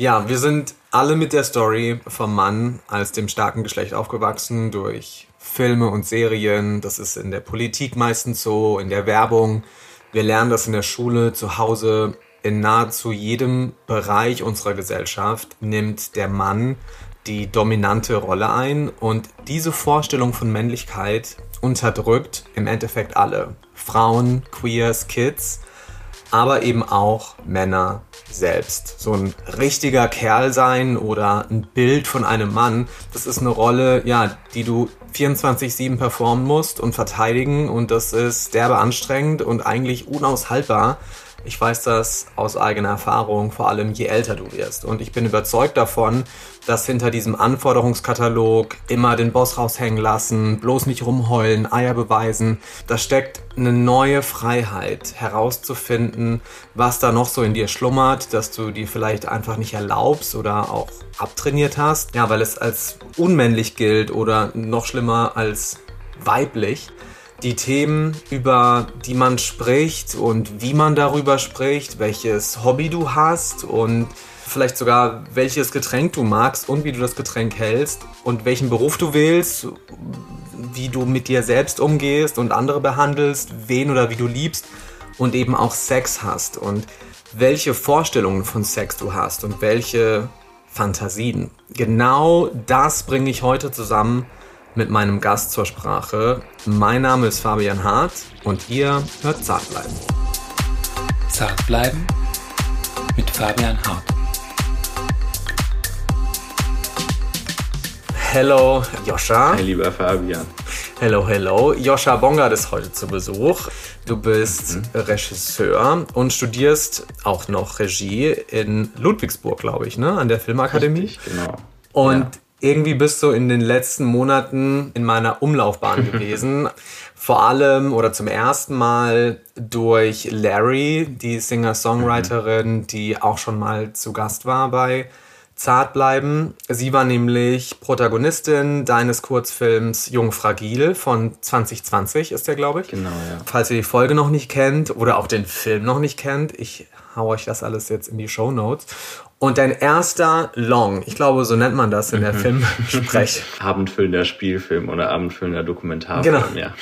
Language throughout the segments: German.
Ja, wir sind alle mit der Story vom Mann als dem starken Geschlecht aufgewachsen durch Filme und Serien. Das ist in der Politik meistens so, in der Werbung. Wir lernen das in der Schule, zu Hause. In nahezu jedem Bereich unserer Gesellschaft nimmt der Mann die dominante Rolle ein und diese Vorstellung von Männlichkeit unterdrückt im Endeffekt alle. Frauen, Queers, Kids aber eben auch Männer selbst. So ein richtiger Kerl sein oder ein Bild von einem Mann, das ist eine Rolle, ja, die du 24-7 performen musst und verteidigen und das ist derbe anstrengend und eigentlich unaushaltbar. Ich weiß das aus eigener Erfahrung, vor allem je älter du wirst. Und ich bin überzeugt davon, dass hinter diesem Anforderungskatalog immer den Boss raushängen lassen, bloß nicht rumheulen, Eier beweisen, da steckt eine neue Freiheit herauszufinden, was da noch so in dir schlummert, dass du dir vielleicht einfach nicht erlaubst oder auch abtrainiert hast. Ja, weil es als unmännlich gilt oder noch schlimmer als weiblich die Themen, über die man spricht und wie man darüber spricht, welches Hobby du hast und vielleicht sogar welches Getränk du magst und wie du das Getränk hältst und welchen Beruf du wählst, wie du mit dir selbst umgehst und andere behandelst, wen oder wie du liebst und eben auch Sex hast und welche Vorstellungen von Sex du hast und welche Fantasien. Genau das bringe ich heute zusammen mit meinem Gast zur Sprache. Mein Name ist Fabian Hart und ihr hört Zart bleiben. Zart bleiben mit Fabian Hart. Hello, Joscha. Hi, lieber Fabian. Hello, hello. Joscha Bongard ist heute zu Besuch. Du bist mhm. Regisseur und studierst auch noch Regie in Ludwigsburg, glaube ich, ne? An der Filmakademie. Richtig, genau. Und ja irgendwie bist du in den letzten Monaten in meiner Umlaufbahn gewesen. Vor allem oder zum ersten Mal durch Larry, die Singer-Songwriterin, die auch schon mal zu Gast war bei Zart bleiben. Sie war nämlich Protagonistin deines Kurzfilms Jung Fragil von 2020 ist der, glaube ich. Genau, ja. Falls ihr die Folge noch nicht kennt oder auch den Film noch nicht kennt, ich hau euch das alles jetzt in die Show Notes. Und dein erster Long, ich glaube, so nennt man das in der mhm. Filmsprech. abendfüllender Spielfilm oder abendfüllender Dokumentarfilm, genau. ja.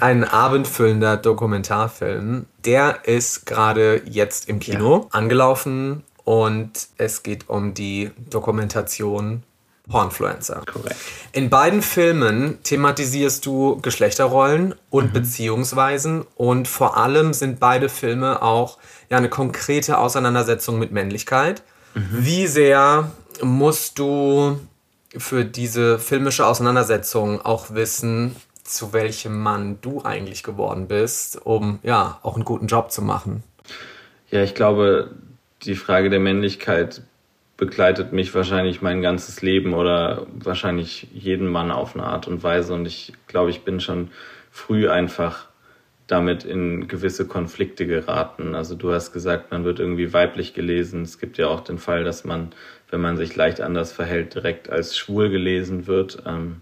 Ein abendfüllender Dokumentarfilm. Der ist gerade jetzt im Kino ja. angelaufen und es geht um die Dokumentation Pornfluencer. Korrekt. In beiden Filmen thematisierst du Geschlechterrollen und mhm. Beziehungsweisen und vor allem sind beide Filme auch ja eine konkrete Auseinandersetzung mit Männlichkeit Mhm. Wie sehr musst du für diese filmische Auseinandersetzung auch wissen, zu welchem Mann du eigentlich geworden bist, um ja auch einen guten Job zu machen? Ja, ich glaube, die Frage der Männlichkeit begleitet mich wahrscheinlich mein ganzes Leben oder wahrscheinlich jeden Mann auf eine Art und Weise. Und ich glaube, ich bin schon früh einfach damit in gewisse Konflikte geraten. Also du hast gesagt, man wird irgendwie weiblich gelesen. Es gibt ja auch den Fall, dass man, wenn man sich leicht anders verhält, direkt als schwul gelesen wird. Ähm,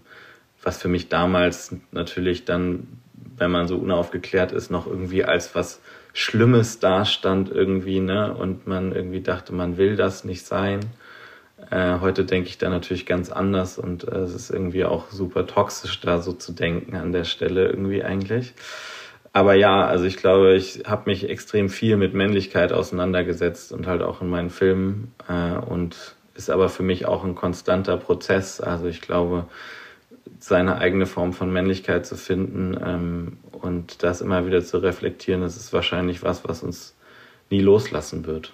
was für mich damals natürlich dann, wenn man so unaufgeklärt ist, noch irgendwie als was Schlimmes dastand irgendwie, ne? Und man irgendwie dachte, man will das nicht sein. Äh, heute denke ich da natürlich ganz anders und äh, es ist irgendwie auch super toxisch, da so zu denken an der Stelle irgendwie eigentlich. Aber ja, also ich glaube, ich habe mich extrem viel mit Männlichkeit auseinandergesetzt und halt auch in meinen Filmen äh, und ist aber für mich auch ein konstanter Prozess. Also ich glaube, seine eigene Form von Männlichkeit zu finden ähm, und das immer wieder zu reflektieren, das ist wahrscheinlich was, was uns nie loslassen wird.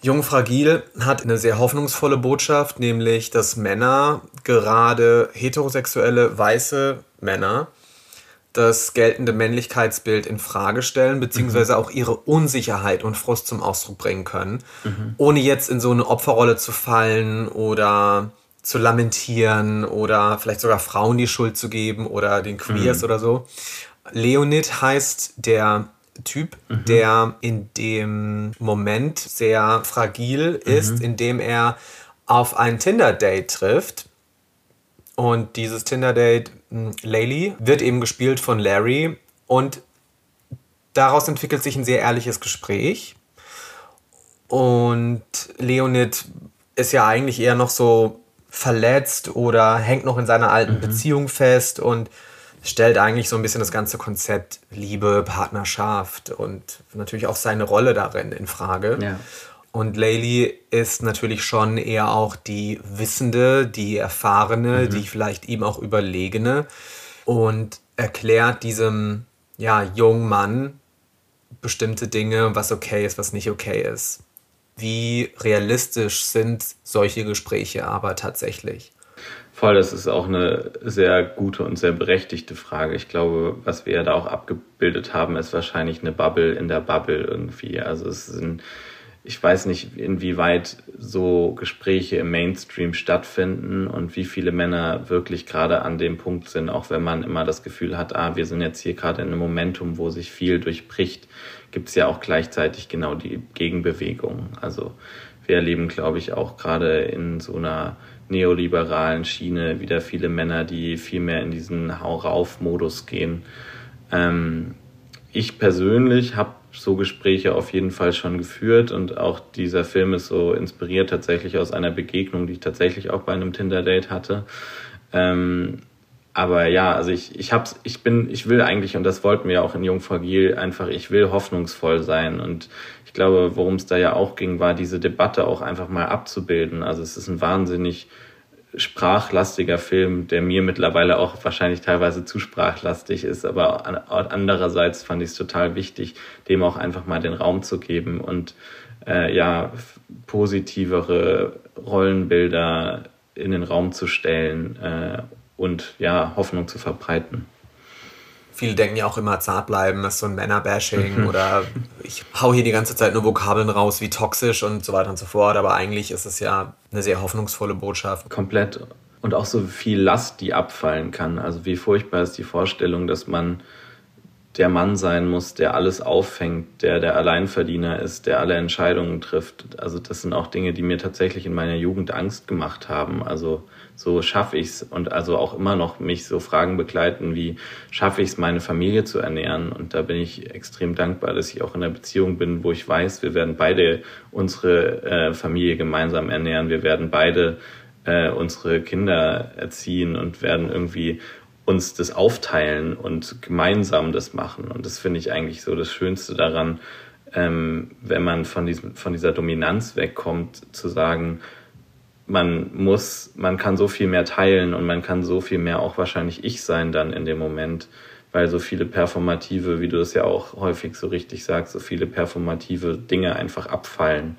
Jung Fragil hat eine sehr hoffnungsvolle Botschaft, nämlich dass Männer, gerade heterosexuelle weiße Männer, das geltende Männlichkeitsbild in Frage stellen, beziehungsweise mhm. auch ihre Unsicherheit und Frust zum Ausdruck bringen können, mhm. ohne jetzt in so eine Opferrolle zu fallen oder zu lamentieren oder vielleicht sogar Frauen die Schuld zu geben oder den Queers mhm. oder so. Leonid heißt der Typ, mhm. der in dem Moment sehr fragil ist, mhm. indem er auf ein Tinder-Date trifft. Und dieses Tinder-Date Laylee wird eben gespielt von Larry und daraus entwickelt sich ein sehr ehrliches Gespräch. Und Leonid ist ja eigentlich eher noch so verletzt oder hängt noch in seiner alten mhm. Beziehung fest und stellt eigentlich so ein bisschen das ganze Konzept Liebe, Partnerschaft und natürlich auch seine Rolle darin in Frage. Ja. Und Layli ist natürlich schon eher auch die Wissende, die Erfahrene, mhm. die vielleicht ihm auch Überlegene und erklärt diesem ja, jungen Mann bestimmte Dinge, was okay ist, was nicht okay ist. Wie realistisch sind solche Gespräche aber tatsächlich? Voll, das ist auch eine sehr gute und sehr berechtigte Frage. Ich glaube, was wir ja da auch abgebildet haben, ist wahrscheinlich eine Bubble in der Bubble irgendwie. Also es sind, ich weiß nicht, inwieweit so Gespräche im Mainstream stattfinden und wie viele Männer wirklich gerade an dem Punkt sind, auch wenn man immer das Gefühl hat, ah, wir sind jetzt hier gerade in einem Momentum, wo sich viel durchbricht, gibt es ja auch gleichzeitig genau die Gegenbewegung. Also wir erleben, glaube ich, auch gerade in so einer neoliberalen Schiene wieder viele Männer, die viel mehr in diesen Hau-rauf-Modus gehen. Ähm, ich persönlich habe so Gespräche auf jeden Fall schon geführt und auch dieser Film ist so inspiriert tatsächlich aus einer Begegnung, die ich tatsächlich auch bei einem Tinder-Date hatte. Ähm, aber ja, also ich, ich hab's, ich bin, ich will eigentlich, und das wollten wir auch in Jungfragil, einfach, ich will hoffnungsvoll sein. Und ich glaube, worum es da ja auch ging, war diese Debatte auch einfach mal abzubilden. Also es ist ein wahnsinnig sprachlastiger Film, der mir mittlerweile auch wahrscheinlich teilweise zu sprachlastig ist, aber andererseits fand ich es total wichtig, dem auch einfach mal den Raum zu geben und äh, ja positivere Rollenbilder in den Raum zu stellen äh, und ja, Hoffnung zu verbreiten. Viele denken ja auch immer, zart bleiben ist so ein Männerbashing mhm. oder ich hau hier die ganze Zeit nur Vokabeln raus wie toxisch und so weiter und so fort, aber eigentlich ist es ja eine sehr hoffnungsvolle Botschaft. Komplett. Und auch so viel Last, die abfallen kann. Also wie furchtbar ist die Vorstellung, dass man der Mann sein muss, der alles auffängt, der der Alleinverdiener ist, der alle Entscheidungen trifft. Also das sind auch Dinge, die mir tatsächlich in meiner Jugend Angst gemacht haben. Also so schaffe ich es und also auch immer noch mich so Fragen begleiten, wie schaffe ich es, meine Familie zu ernähren. Und da bin ich extrem dankbar, dass ich auch in einer Beziehung bin, wo ich weiß, wir werden beide unsere äh, Familie gemeinsam ernähren, wir werden beide äh, unsere Kinder erziehen und werden irgendwie uns das aufteilen und gemeinsam das machen. Und das finde ich eigentlich so das Schönste daran, ähm, wenn man von, diesem, von dieser Dominanz wegkommt, zu sagen, man muss, man kann so viel mehr teilen und man kann so viel mehr auch wahrscheinlich ich sein dann in dem Moment, weil so viele performative, wie du es ja auch häufig so richtig sagst, so viele performative Dinge einfach abfallen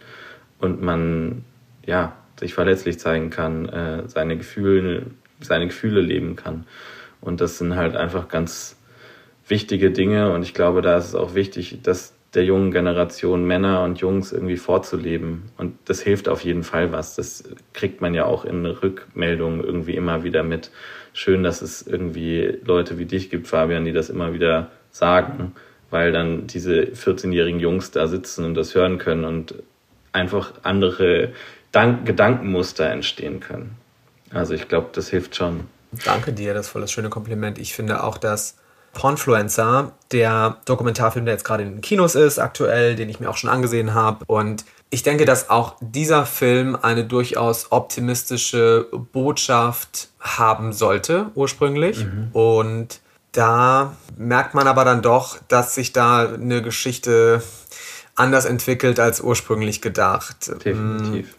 und man ja sich verletzlich zeigen kann, äh, seine Gefühle, seine Gefühle leben kann. Und das sind halt einfach ganz wichtige Dinge. Und ich glaube, da ist es auch wichtig, dass der jungen Generation Männer und Jungs irgendwie vorzuleben. Und das hilft auf jeden Fall was. Das kriegt man ja auch in Rückmeldungen irgendwie immer wieder mit. Schön, dass es irgendwie Leute wie dich gibt, Fabian, die das immer wieder sagen, weil dann diese 14-jährigen Jungs da sitzen und das hören können und einfach andere Dank Gedankenmuster entstehen können. Also ich glaube, das hilft schon. Danke dir, das ist voll das schöne Kompliment. Ich finde auch, dass Pornfluencer, der Dokumentarfilm, der jetzt gerade in den Kinos ist, aktuell, den ich mir auch schon angesehen habe. Und ich denke, dass auch dieser Film eine durchaus optimistische Botschaft haben sollte, ursprünglich. Mhm. Und da merkt man aber dann doch, dass sich da eine Geschichte anders entwickelt als ursprünglich gedacht. Definitiv.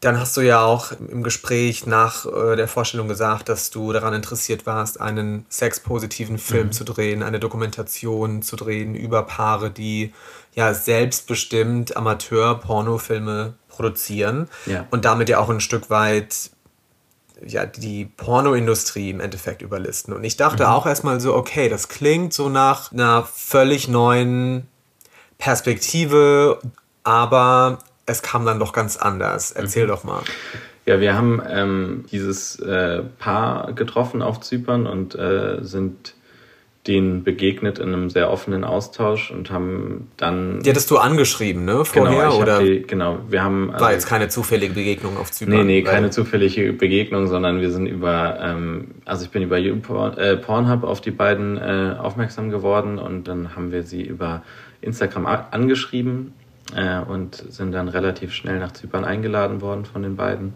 Dann hast du ja auch im Gespräch nach äh, der Vorstellung gesagt, dass du daran interessiert warst, einen sexpositiven Film mhm. zu drehen, eine Dokumentation zu drehen über Paare, die ja selbstbestimmt Amateur-Pornofilme produzieren ja. und damit ja auch ein Stück weit ja, die Pornoindustrie im Endeffekt überlisten. Und ich dachte mhm. auch erstmal so, okay, das klingt so nach einer völlig neuen Perspektive, aber es kam dann doch ganz anders. Erzähl mhm. doch mal. Ja, wir haben ähm, dieses äh, Paar getroffen auf Zypern und äh, sind denen begegnet in einem sehr offenen Austausch und haben dann. Die hattest du angeschrieben, ne? Vorher? Genau, oder? Die, genau, wir haben. Also, War jetzt keine zufällige Begegnung auf Zypern? Nee, nee, keine zufällige Begegnung, sondern wir sind über, ähm, also ich bin über äh, Pornhub auf die beiden äh, aufmerksam geworden und dann haben wir sie über Instagram angeschrieben äh, und sind dann relativ schnell nach Zypern eingeladen worden von den beiden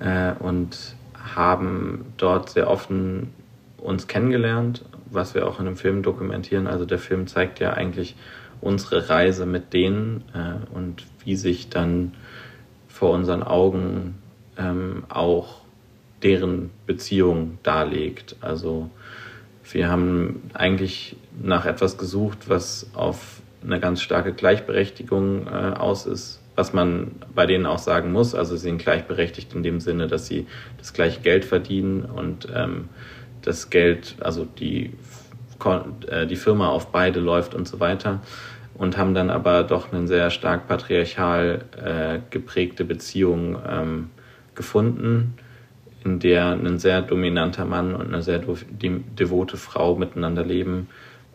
äh, und haben dort sehr offen uns kennengelernt, was wir auch in dem Film dokumentieren. Also der Film zeigt ja eigentlich unsere Reise mit denen äh, und wie sich dann vor unseren Augen ähm, auch deren Beziehung darlegt. Also wir haben eigentlich nach etwas gesucht, was auf eine ganz starke Gleichberechtigung äh, aus ist, was man bei denen auch sagen muss. Also sie sind gleichberechtigt in dem Sinne, dass sie das gleiche Geld verdienen und ähm, das Geld, also die, äh, die Firma auf beide läuft und so weiter. Und haben dann aber doch eine sehr stark patriarchal äh, geprägte Beziehung ähm, gefunden, in der ein sehr dominanter Mann und eine sehr devote Frau miteinander leben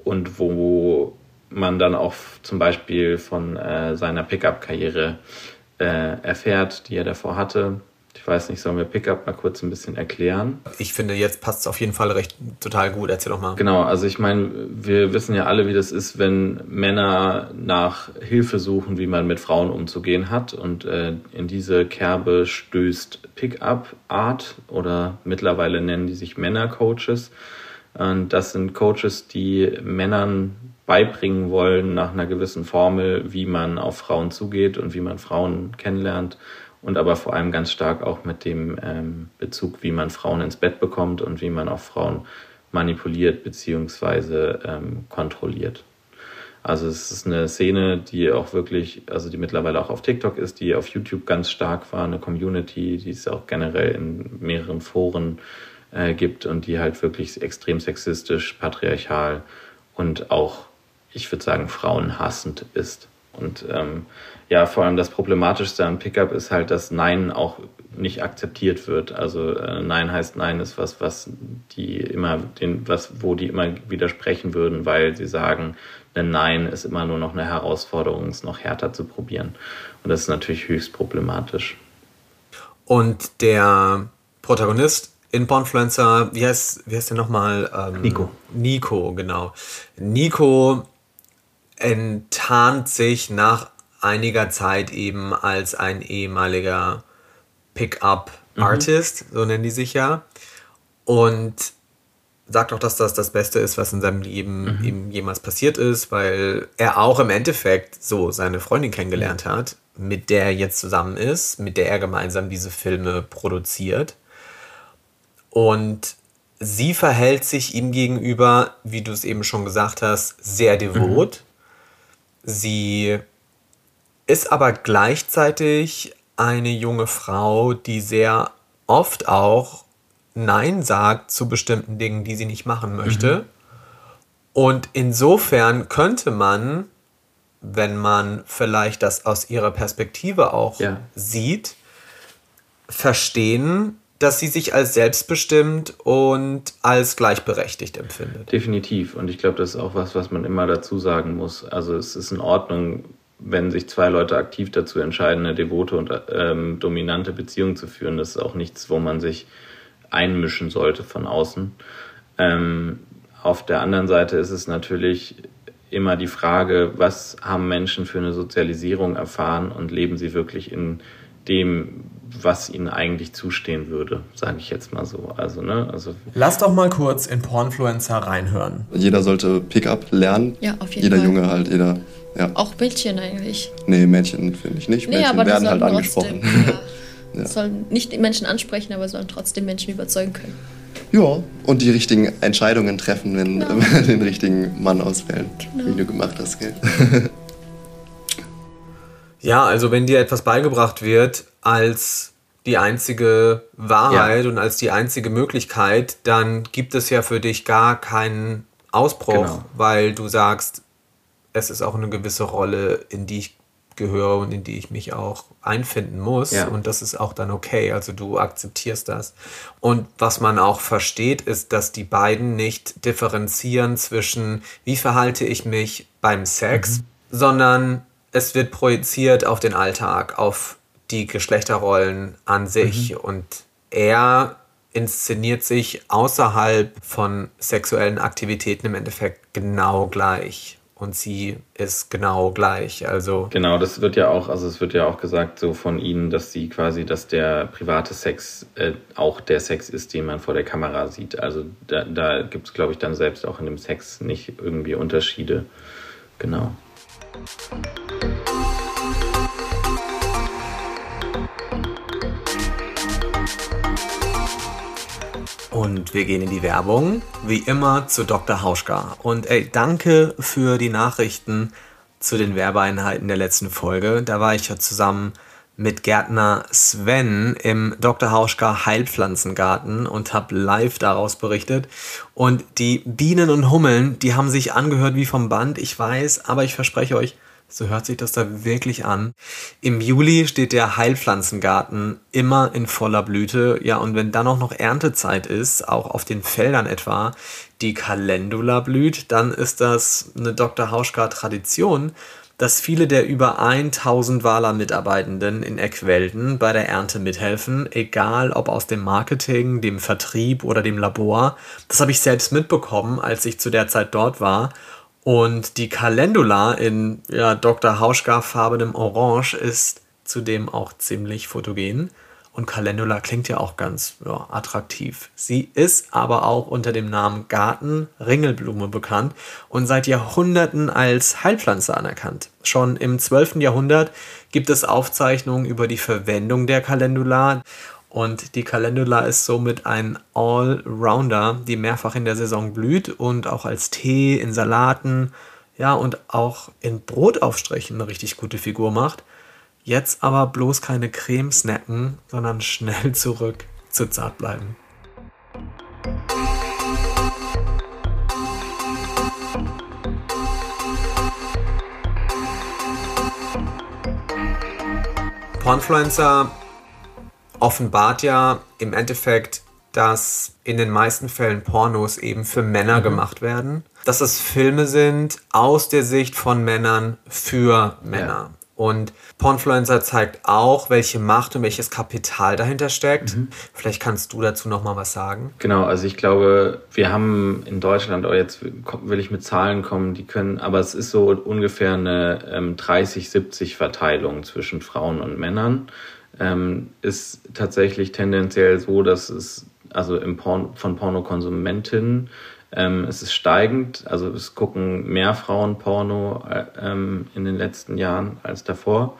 und wo man dann auch zum Beispiel von äh, seiner Pickup-Karriere äh, erfährt, die er davor hatte. Ich weiß nicht, sollen wir Pickup mal kurz ein bisschen erklären? Ich finde, jetzt passt es auf jeden Fall recht total gut. Erzähl doch mal. Genau, also ich meine, wir wissen ja alle, wie das ist, wenn Männer nach Hilfe suchen, wie man mit Frauen umzugehen hat. Und äh, in diese Kerbe stößt Pickup Art oder mittlerweile nennen die sich Männercoaches. Und das sind Coaches, die Männern beibringen wollen nach einer gewissen Formel, wie man auf Frauen zugeht und wie man Frauen kennenlernt und aber vor allem ganz stark auch mit dem ähm, Bezug, wie man Frauen ins Bett bekommt und wie man auch Frauen manipuliert beziehungsweise ähm, kontrolliert. Also es ist eine Szene, die auch wirklich, also die mittlerweile auch auf TikTok ist, die auf YouTube ganz stark war, eine Community, die es auch generell in mehreren Foren äh, gibt und die halt wirklich extrem sexistisch, patriarchal und auch ich würde sagen, frauenhassend ist. Und ähm, ja, vor allem das Problematischste am Pickup ist halt, dass Nein auch nicht akzeptiert wird. Also äh, Nein heißt Nein ist was, was die immer den, was, wo die immer widersprechen würden, weil sie sagen, ein Nein ist immer nur noch eine Herausforderung, es noch härter zu probieren. Und das ist natürlich höchst problematisch. Und der Protagonist in Pornfluencer, wie heißt, wie heißt der nochmal? Ähm, Nico. Nico, genau. Nico enttarnt sich nach einiger Zeit eben als ein ehemaliger Pickup-Artist, mhm. so nennen die sich ja. Und sagt auch, dass das das Beste ist, was in seinem Leben mhm. ihm jemals passiert ist, weil er auch im Endeffekt so seine Freundin kennengelernt mhm. hat, mit der er jetzt zusammen ist, mit der er gemeinsam diese Filme produziert. Und sie verhält sich ihm gegenüber, wie du es eben schon gesagt hast, sehr devot. Mhm. Sie ist aber gleichzeitig eine junge Frau, die sehr oft auch Nein sagt zu bestimmten Dingen, die sie nicht machen möchte. Mhm. Und insofern könnte man, wenn man vielleicht das aus ihrer Perspektive auch ja. sieht, verstehen, dass sie sich als selbstbestimmt und als gleichberechtigt empfindet. Definitiv. Und ich glaube, das ist auch was, was man immer dazu sagen muss. Also es ist in Ordnung, wenn sich zwei Leute aktiv dazu entscheiden, eine devote und ähm, dominante Beziehung zu führen. Das ist auch nichts, wo man sich einmischen sollte von außen. Ähm, auf der anderen Seite ist es natürlich immer die Frage, was haben Menschen für eine Sozialisierung erfahren und leben sie wirklich in dem, was ihnen eigentlich zustehen würde, sage ich jetzt mal so. Also, ne, also Lass doch mal kurz in Pornfluencer reinhören. Jeder sollte Pickup lernen. Ja, auf jeden jeder Fall. Jeder Junge halt, jeder. Ja. Auch Mädchen eigentlich. Nee, Mädchen finde ich nicht. Nee, Mädchen aber werden halt angesprochen. Ja. ja. Sollen nicht die Menschen ansprechen, aber sollen trotzdem Menschen überzeugen können. Ja, und die richtigen Entscheidungen treffen, wenn genau. den richtigen Mann auswählen, genau. wie du gemacht hast, gell? Ja, also wenn dir etwas beigebracht wird als die einzige Wahrheit ja. und als die einzige Möglichkeit, dann gibt es ja für dich gar keinen Ausbruch, genau. weil du sagst, es ist auch eine gewisse Rolle, in die ich gehöre und in die ich mich auch einfinden muss. Ja. Und das ist auch dann okay. Also du akzeptierst das. Und was man auch versteht, ist, dass die beiden nicht differenzieren zwischen, wie verhalte ich mich beim Sex, mhm. sondern es wird projiziert auf den Alltag, auf die Geschlechterrollen an sich. Mhm. Und er inszeniert sich außerhalb von sexuellen Aktivitäten im Endeffekt genau gleich. und sie ist genau gleich. Also genau, das wird ja auch, also es wird ja auch gesagt so von ihnen, dass sie quasi, dass der private Sex äh, auch der Sex ist, den man vor der Kamera sieht. Also da, da gibt es, glaube ich, dann selbst auch in dem Sex nicht irgendwie Unterschiede. Genau. Und wir gehen in die Werbung, wie immer zu Dr. Hauschka. Und ey, danke für die Nachrichten zu den Werbeeinheiten der letzten Folge. Da war ich ja zusammen mit Gärtner Sven im Dr. Hauschka Heilpflanzengarten und habe live daraus berichtet. Und die Bienen und Hummeln, die haben sich angehört wie vom Band, ich weiß, aber ich verspreche euch, so hört sich das da wirklich an. Im Juli steht der Heilpflanzengarten immer in voller Blüte. Ja, und wenn dann auch noch Erntezeit ist, auch auf den Feldern etwa, die Calendula blüht, dann ist das eine Dr. Hauschka-Tradition, dass viele der über 1000 Wala-Mitarbeitenden in Eckwelden bei der Ernte mithelfen, egal ob aus dem Marketing, dem Vertrieb oder dem Labor. Das habe ich selbst mitbekommen, als ich zu der Zeit dort war und die Calendula in ja, Dr. Hauschka farbenem Orange ist zudem auch ziemlich fotogen. Und Calendula klingt ja auch ganz ja, attraktiv. Sie ist aber auch unter dem Namen Garten-Ringelblume bekannt und seit Jahrhunderten als Heilpflanze anerkannt. Schon im 12. Jahrhundert gibt es Aufzeichnungen über die Verwendung der Calendula und die Calendula ist somit ein Allrounder, die mehrfach in der Saison blüht und auch als Tee, in Salaten, ja, und auch in Brotaufstrichen eine richtig gute Figur macht. Jetzt aber bloß keine Creme snacken, sondern schnell zurück zu zart bleiben. Pornfluencer offenbart ja im Endeffekt, dass in den meisten Fällen Pornos eben für Männer mhm. gemacht werden. Dass es Filme sind aus der Sicht von Männern für Männer. Und Pornfluencer zeigt auch, welche Macht und welches Kapital dahinter steckt. Mhm. Vielleicht kannst du dazu noch mal was sagen. Genau, also ich glaube, wir haben in Deutschland, oh jetzt will ich mit Zahlen kommen, die können, aber es ist so ungefähr eine ähm, 30-70 Verteilung zwischen Frauen und Männern ähm, ist tatsächlich tendenziell so, dass es also im Porn, von Pornokonsumentinnen ähm, es ist steigend, also es gucken mehr Frauen Porno äh, ähm, in den letzten Jahren als davor.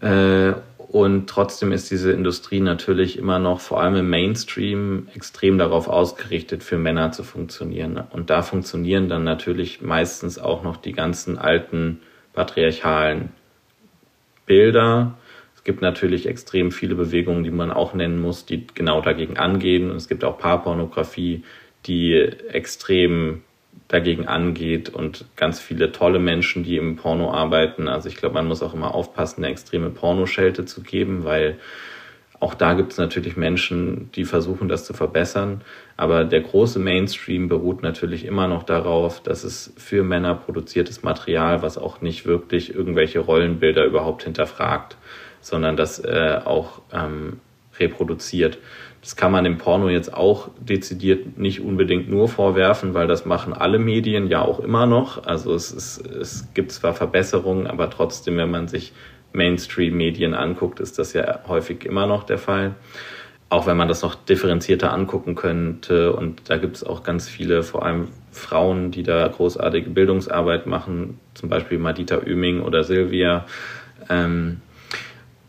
Äh, und trotzdem ist diese Industrie natürlich immer noch, vor allem im Mainstream, extrem darauf ausgerichtet, für Männer zu funktionieren. Und da funktionieren dann natürlich meistens auch noch die ganzen alten patriarchalen Bilder, es gibt natürlich extrem viele Bewegungen, die man auch nennen muss, die genau dagegen angehen. Und es gibt auch Paarpornografie, die extrem dagegen angeht und ganz viele tolle Menschen, die im Porno arbeiten. Also ich glaube, man muss auch immer aufpassen, eine extreme Pornoschelte zu geben, weil auch da gibt es natürlich Menschen, die versuchen, das zu verbessern. Aber der große Mainstream beruht natürlich immer noch darauf, dass es für Männer produziertes Material, was auch nicht wirklich irgendwelche Rollenbilder überhaupt hinterfragt sondern das äh, auch ähm, reproduziert. Das kann man im Porno jetzt auch dezidiert nicht unbedingt nur vorwerfen, weil das machen alle Medien ja auch immer noch. Also es, ist, es gibt zwar Verbesserungen, aber trotzdem, wenn man sich Mainstream-Medien anguckt, ist das ja häufig immer noch der Fall. Auch wenn man das noch differenzierter angucken könnte. Und da gibt es auch ganz viele, vor allem Frauen, die da großartige Bildungsarbeit machen, zum Beispiel Madita Oeming oder Silvia. Ähm,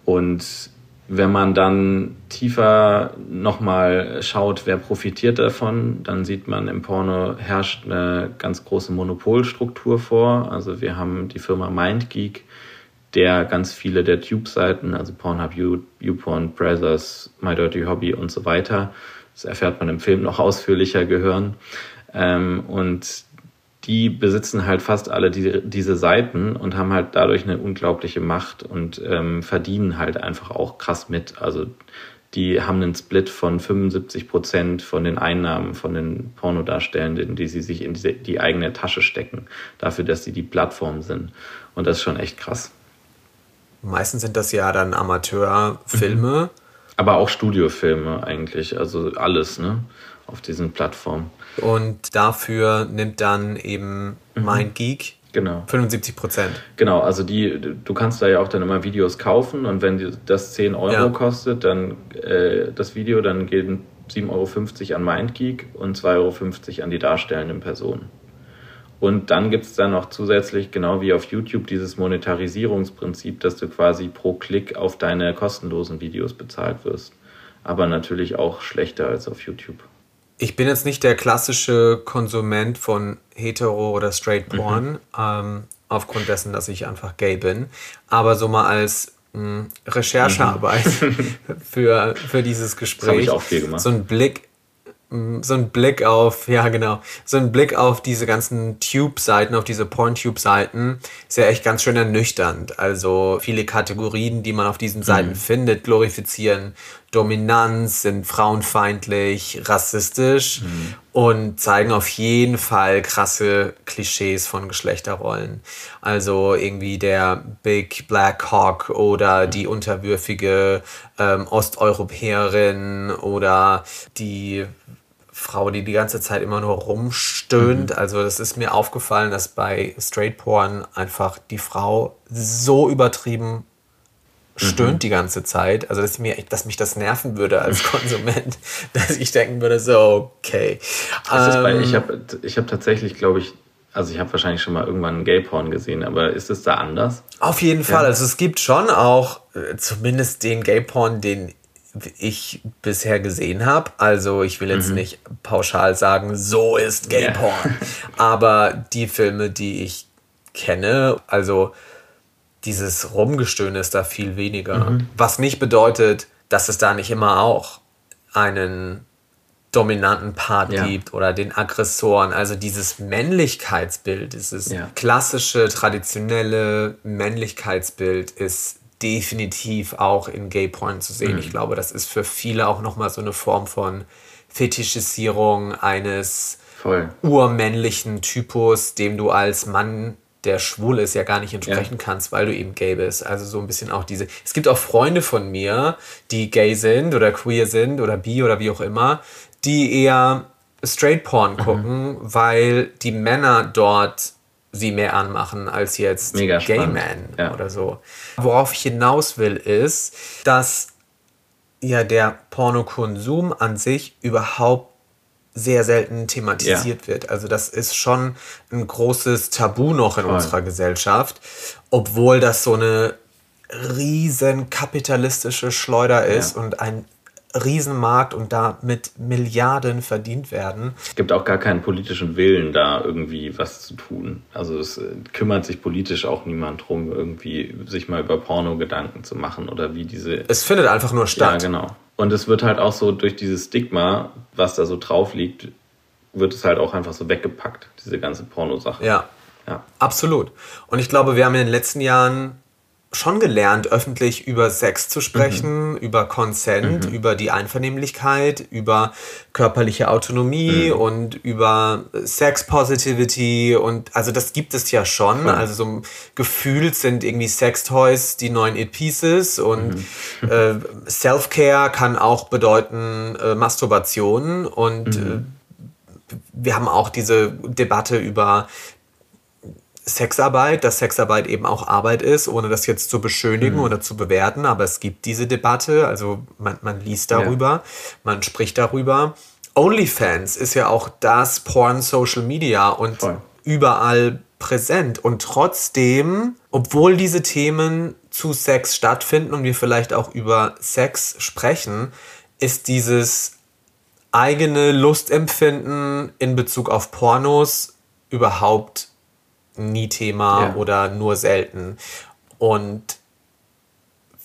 und wenn man dann tiefer nochmal schaut, wer profitiert davon, dann sieht man, im Porno herrscht eine ganz große Monopolstruktur vor. Also wir haben die Firma MindGeek, der ganz viele der Tube-Seiten, also Pornhub, YouPorn, Brothers, My Dirty Hobby und so weiter, das erfährt man im Film noch ausführlicher gehören. Ähm, und die besitzen halt fast alle die, diese Seiten und haben halt dadurch eine unglaubliche Macht und ähm, verdienen halt einfach auch krass mit. Also die haben einen Split von 75 Prozent von den Einnahmen von den Pornodarstellenden, die sie sich in diese, die eigene Tasche stecken, dafür, dass sie die Plattform sind. Und das ist schon echt krass. Meistens sind das ja dann Amateurfilme. Mhm. Aber auch Studiofilme eigentlich, also alles, ne? Auf diesen Plattformen. Und dafür nimmt dann eben mhm. MindGeek Genau. 75 Prozent. Genau, also die, du kannst da ja auch dann immer Videos kaufen und wenn das 10 Euro Ja. kostet, dann äh, das Video, dann gehen 7,50 Euro an MindGeek und 2,50 Euro an die darstellenden Personen. Und dann gibt es dann noch zusätzlich, genau wie auf YouTube, dieses Monetarisierungsprinzip, dass du quasi pro Klick auf deine kostenlosen Videos bezahlt wirst. Aber natürlich auch schlechter als auf YouTube. Ich bin jetzt nicht der klassische Konsument von Hetero- oder Straight-Porn, ähm, aufgrund dessen, dass ich einfach gay bin. Aber so mal als mh, Recherchearbeit für, für dieses Gespräch. hab ich auch viel gemacht. So ein Blick, so ein Blick auf, ja genau, so ein Blick auf diese ganzen Tube-Seiten, auf diese Porn-Tube-Seiten, ist ja echt ganz schön ernüchternd. Also viele Kategorien, die man auf diesen Seiten Mhm. findet, glorifizieren Dominanz, sind frauenfeindlich, rassistisch Mhm. und zeigen auf jeden Fall krasse Klischees von Geschlechterrollen. Also irgendwie der Big Black Hawk oder die unterwürfige ähm, Osteuropäerin oder die Frau, die die ganze Zeit immer nur rumstöhnt. Also das ist mir aufgefallen, dass bei Straight Porn einfach die Frau so übertrieben stöhnt die ganze Zeit. Also dass, mir, dass mich das nerven würde als Konsument, dass ich denken würde, so, okay. Ist bei, Ähm, ich habe ich hab tatsächlich, glaube ich, also ich habe wahrscheinlich schon mal irgendwann einen Gay-Porn gesehen, aber ist es da anders? Auf jeden Fall. Also es gibt schon auch äh, zumindest den Gay-Porn, den ich bisher gesehen habe. Also ich will jetzt nicht pauschal sagen, so ist Gay-Porn. Aber die Filme, die ich kenne, also dieses Rumgestöhne ist da viel weniger. Was nicht bedeutet, dass es da nicht immer auch einen dominanten Part Ja. gibt oder den Aggressoren. Also dieses Männlichkeitsbild, dieses Ja. klassische, traditionelle Männlichkeitsbild ist definitiv auch in Gay Porn zu sehen. Ich glaube, das ist für viele auch nochmal so eine Form von Fetischisierung eines Voll. urmännlichen Typus, dem du als Mann, der schwul ist, ja gar nicht entsprechen kannst, weil du eben gay bist. Also so ein bisschen auch diese. Es gibt auch Freunde von mir, die gay sind oder queer sind oder bi oder wie auch immer, die eher Straight Mhm. Porn gucken, weil die Männer dort sie mehr anmachen als jetzt Mega Gay. Men Ja. oder so. Worauf ich hinaus will, ist, dass ja der Pornokonsum an sich überhaupt sehr selten thematisiert wird. Also das ist schon ein großes Tabu noch in Voll. unserer Gesellschaft, obwohl das so eine riesen kapitalistische Schleuder ist Ja. und ein Riesenmarkt und damit Milliarden verdient werden. Es gibt auch gar keinen politischen Willen, da irgendwie was zu tun. Also es äh, kümmert sich politisch auch niemand drum, irgendwie sich mal über Porno Gedanken zu machen oder wie diese Es findet einfach nur Ja, statt. genau. Und es wird halt auch so durch dieses Stigma, was da so drauf liegt, wird es halt auch einfach so weggepackt, diese ganze Pornosache. Ja, Ja. absolut. Und ich glaube, wir haben in den letzten Jahren schon gelernt, öffentlich über Sex zu sprechen, über Consent, über die Einvernehmlichkeit, über körperliche Autonomie und über Sex Positivity und also das gibt es ja schon. Also so gefühlt sind irgendwie Sextoys die neuen It Pieces und äh, Self-Care kann auch bedeuten äh, Masturbation und äh, wir haben auch diese Debatte über Sexarbeit, dass Sexarbeit eben auch Arbeit ist, ohne das jetzt zu beschönigen oder zu bewerten, aber es gibt diese Debatte, also man, man liest darüber, man spricht darüber. OnlyFans ist ja auch das Porn Social Media und Voll. überall präsent. Und trotzdem, obwohl diese Themen zu Sex stattfinden und wir vielleicht auch über Sex sprechen, ist dieses eigene Lustempfinden in Bezug auf Pornos überhaupt nie Thema Ja. oder nur selten. Und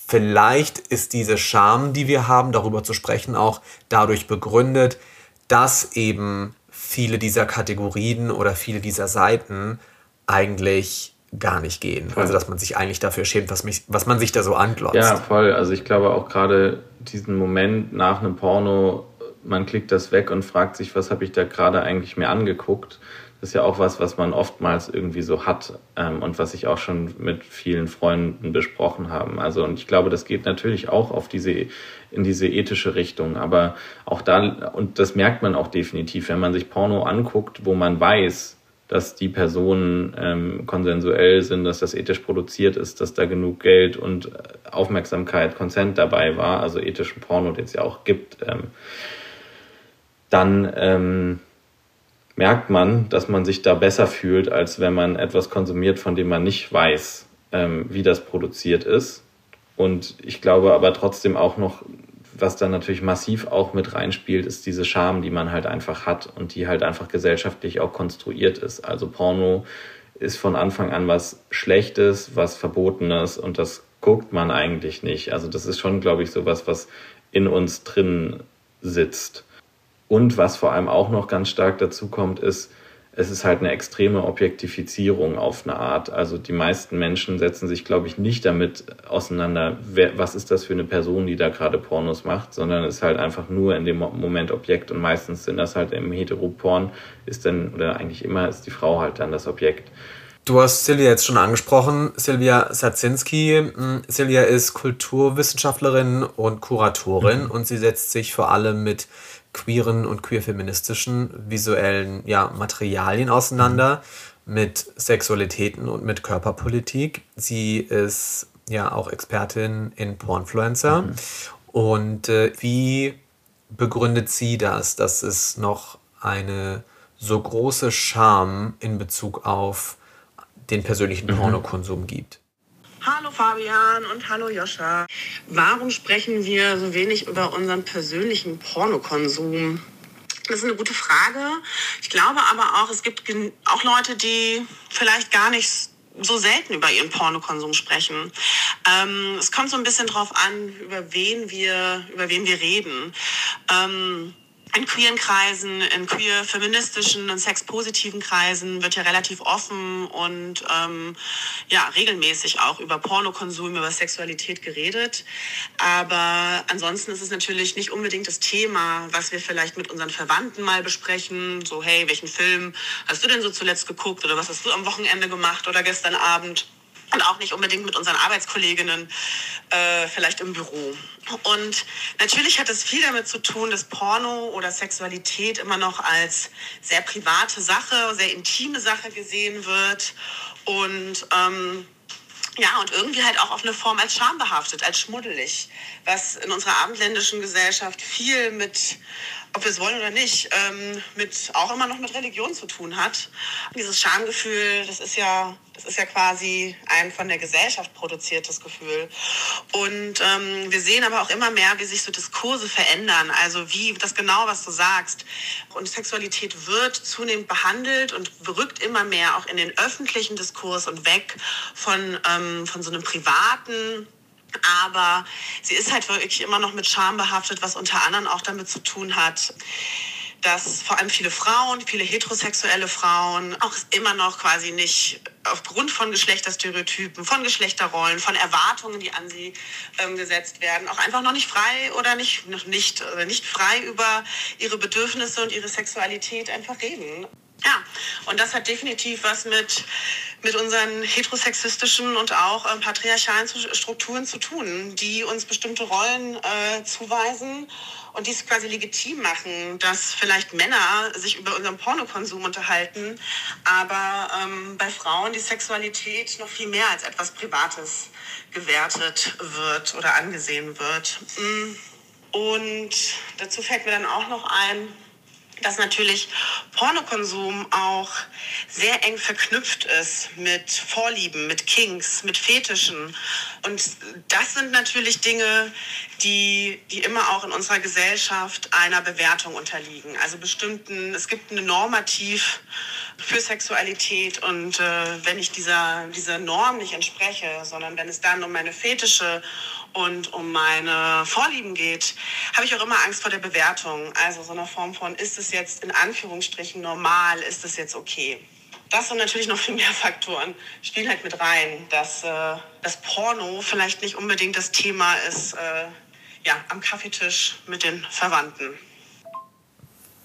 vielleicht ist diese Scham, die wir haben, darüber zu sprechen, auch dadurch begründet, dass eben viele dieser Kategorien oder viele dieser Seiten eigentlich gar nicht gehen. Also dass man sich eigentlich dafür schämt, was, mich, was man sich da so anglotzt. Ja, voll. Also ich glaube auch gerade diesen Moment nach einem Porno, man klickt das weg und fragt sich, was habe ich da gerade eigentlich mir angeguckt. Ist ja auch was, was man oftmals irgendwie so hat ähm, und was ich auch schon mit vielen Freunden besprochen haben. Also und ich glaube, das geht natürlich auch auf diese in diese ethische Richtung, aber auch da und das merkt man auch definitiv, wenn man sich Porno anguckt, wo man weiß, dass die Personen ähm, konsensuell sind, dass das ethisch produziert ist, dass da genug Geld und Aufmerksamkeit, Konsent dabei war, also ethischen Porno, den es ja auch gibt, ähm, dann ähm, merkt man, dass man sich da besser fühlt, als wenn man etwas konsumiert, von dem man nicht weiß, ähm, wie das produziert ist. Und ich glaube aber trotzdem auch noch, was da natürlich massiv auch mit reinspielt, ist diese Scham, die man halt einfach hat und die halt einfach gesellschaftlich auch konstruiert ist. Also Porno ist von Anfang an was Schlechtes, was Verbotenes und das guckt man eigentlich nicht. Also das ist schon, glaube ich, so was, was in uns drin sitzt. Und was vor allem auch noch ganz stark dazu kommt, ist, es ist halt eine extreme Objektifizierung auf eine Art. Also die meisten Menschen setzen sich, glaube ich, nicht damit auseinander, wer, was ist das für eine Person, die da gerade Pornos macht, sondern es ist halt einfach nur in dem Moment Objekt und meistens sind das halt im Heteroporn ist dann, oder eigentlich immer ist die Frau halt dann das Objekt. Du hast Silvia jetzt schon angesprochen, Silvia Sadzinski. Hm, Silvia ist Kulturwissenschaftlerin und Kuratorin mhm. und sie setzt sich vor allem mit queeren und queerfeministischen visuellen ja, Materialien auseinander, mit Sexualitäten und mit Körperpolitik. Sie ist ja auch Expertin in Pornfluencer. Mhm. Und äh, wie begründet sie das, dass es noch eine so große Scham in Bezug auf den persönlichen mhm. Pornokonsum gibt? Hallo Fabian und hallo Joscha. Warum sprechen wir so wenig über unseren persönlichen Pornokonsum? Das ist eine gute Frage. Ich glaube aber auch, es gibt auch Leute, die vielleicht gar nicht so selten über ihren Pornokonsum sprechen. Ähm, es kommt so ein bisschen drauf an, über wen wir, über wen wir reden. Ähm, in queeren Kreisen, in queer feministischen und sexpositiven Kreisen wird ja relativ offen und ähm, ja regelmäßig auch über Pornokonsum, über Sexualität geredet. Aber ansonsten ist es natürlich nicht unbedingt das Thema, was wir vielleicht mit unseren Verwandten mal besprechen. So hey, welchen Film hast du denn so zuletzt geguckt oder was hast du am Wochenende gemacht oder gestern Abend? Und auch nicht unbedingt mit unseren Arbeitskolleginnen äh, vielleicht im Büro. Und natürlich hat es viel damit zu tun, dass Porno oder Sexualität immer noch als sehr private Sache, sehr intime Sache gesehen wird und ähm, ja, und irgendwie halt auch auf eine Form als schambehaftet, als schmuddelig, was in unserer abendländischen Gesellschaft viel mit ob wir es wollen oder nicht, ähm, mit, auch immer noch mit Religion zu tun hat. Dieses Schamgefühl, das ist ja, das ist ja quasi ein von der Gesellschaft produziertes Gefühl. Und ähm, wir sehen aber auch immer mehr, wie sich so Diskurse verändern. Also wie das genau, was du sagst. Und Sexualität wird zunehmend behandelt und rückt immer mehr auch in den öffentlichen Diskurs und weg von, ähm, von so einem privaten aber sie ist halt wirklich immer noch mit Scham behaftet, was unter anderem auch damit zu tun hat, dass vor allem viele Frauen, viele heterosexuelle Frauen auch immer noch quasi nicht aufgrund von Geschlechterstereotypen, von Geschlechterrollen, von Erwartungen, die an sie ähm, gesetzt werden, auch einfach noch nicht frei oder nicht, noch nicht, oder nicht frei über ihre Bedürfnisse und ihre Sexualität einfach reden. Ja, und das hat definitiv was mit, mit unseren heterosexistischen und auch äh, patriarchalen Strukturen zu tun, die uns bestimmte Rollen äh, zuweisen und dies quasi legitim machen, dass vielleicht Männer sich über unseren Pornokonsum unterhalten, aber ähm, bei Frauen die Sexualität noch viel mehr als etwas Privates gewertet wird oder angesehen wird. Mm. Und dazu fällt mir dann auch noch ein, dass natürlich Pornokonsum auch sehr eng verknüpft ist mit Vorlieben, mit Kinks, mit Fetischen. Und das sind natürlich Dinge, die, die immer auch in unserer Gesellschaft einer Bewertung unterliegen. Also bestimmten, es gibt eine Normativ für Sexualität und äh, wenn ich dieser, dieser Norm nicht entspreche, sondern wenn es dann um meine Fetische und um meine Vorlieben geht, habe ich auch immer Angst vor der Bewertung. Also so eine Form von, ist es jetzt in Anführungsstrichen normal, ist es jetzt okay? Das und natürlich noch viel mehr Faktoren spielen halt mit rein, dass äh, das Porno vielleicht nicht unbedingt das Thema ist, äh, ja, am Kaffeetisch mit den Verwandten.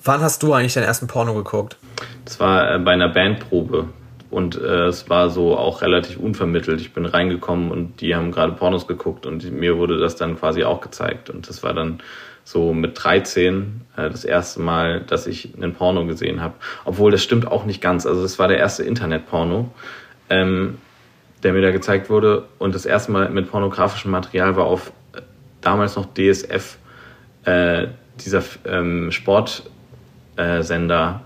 Wann hast du eigentlich deinen ersten Porno geguckt? Das war äh, bei einer Bandprobe und äh, es war so auch relativ unvermittelt. Ich bin reingekommen und die haben gerade Pornos geguckt und mir wurde das dann quasi auch gezeigt. Und das war dann so mit 13 äh, das erste Mal, dass ich einen Porno gesehen habe. Obwohl das stimmt auch nicht ganz. Also es war der erste Internetporno, ähm, der mir da gezeigt wurde. Und das erste Mal mit pornografischem Material war auf damals noch DSF, äh, dieser ähm, Sportsender.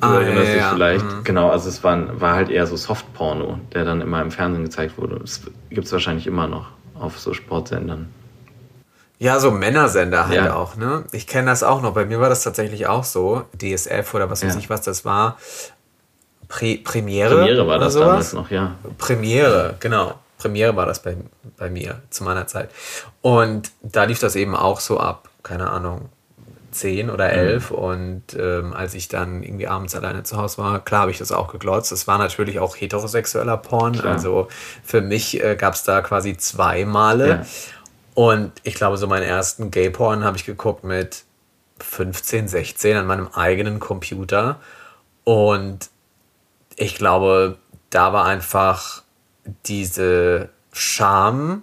Du ah, ja, ja. vielleicht. Mhm. Genau, also es war, war halt eher so Softporno, der dann immer im Fernsehen gezeigt wurde. Das gibt es wahrscheinlich immer noch auf so Sportsendern. Ja, so Männersender halt ja. auch, ne? Ich kenne das auch noch. Bei mir war das tatsächlich auch so. DSF oder was weiß ja. ich, was das war. Pre Premiere. Premiere war das sowas? damals noch, ja. Premiere, genau. Premiere war das bei, bei mir zu meiner Zeit. Und da lief das eben auch so ab, keine Ahnung, zehn oder mhm. elf. Mhm. Und ähm, als ich dann irgendwie abends alleine zu Hause war, klar habe ich das auch geglotzt. Das war natürlich auch heterosexueller Porn. Klar. Also für mich äh, gab es da quasi zwei Male. Ja. Und ich glaube, so meinen ersten Gay-Porn habe ich geguckt mit 15, 16 an meinem eigenen Computer. Und ich glaube, da war einfach diese Scham,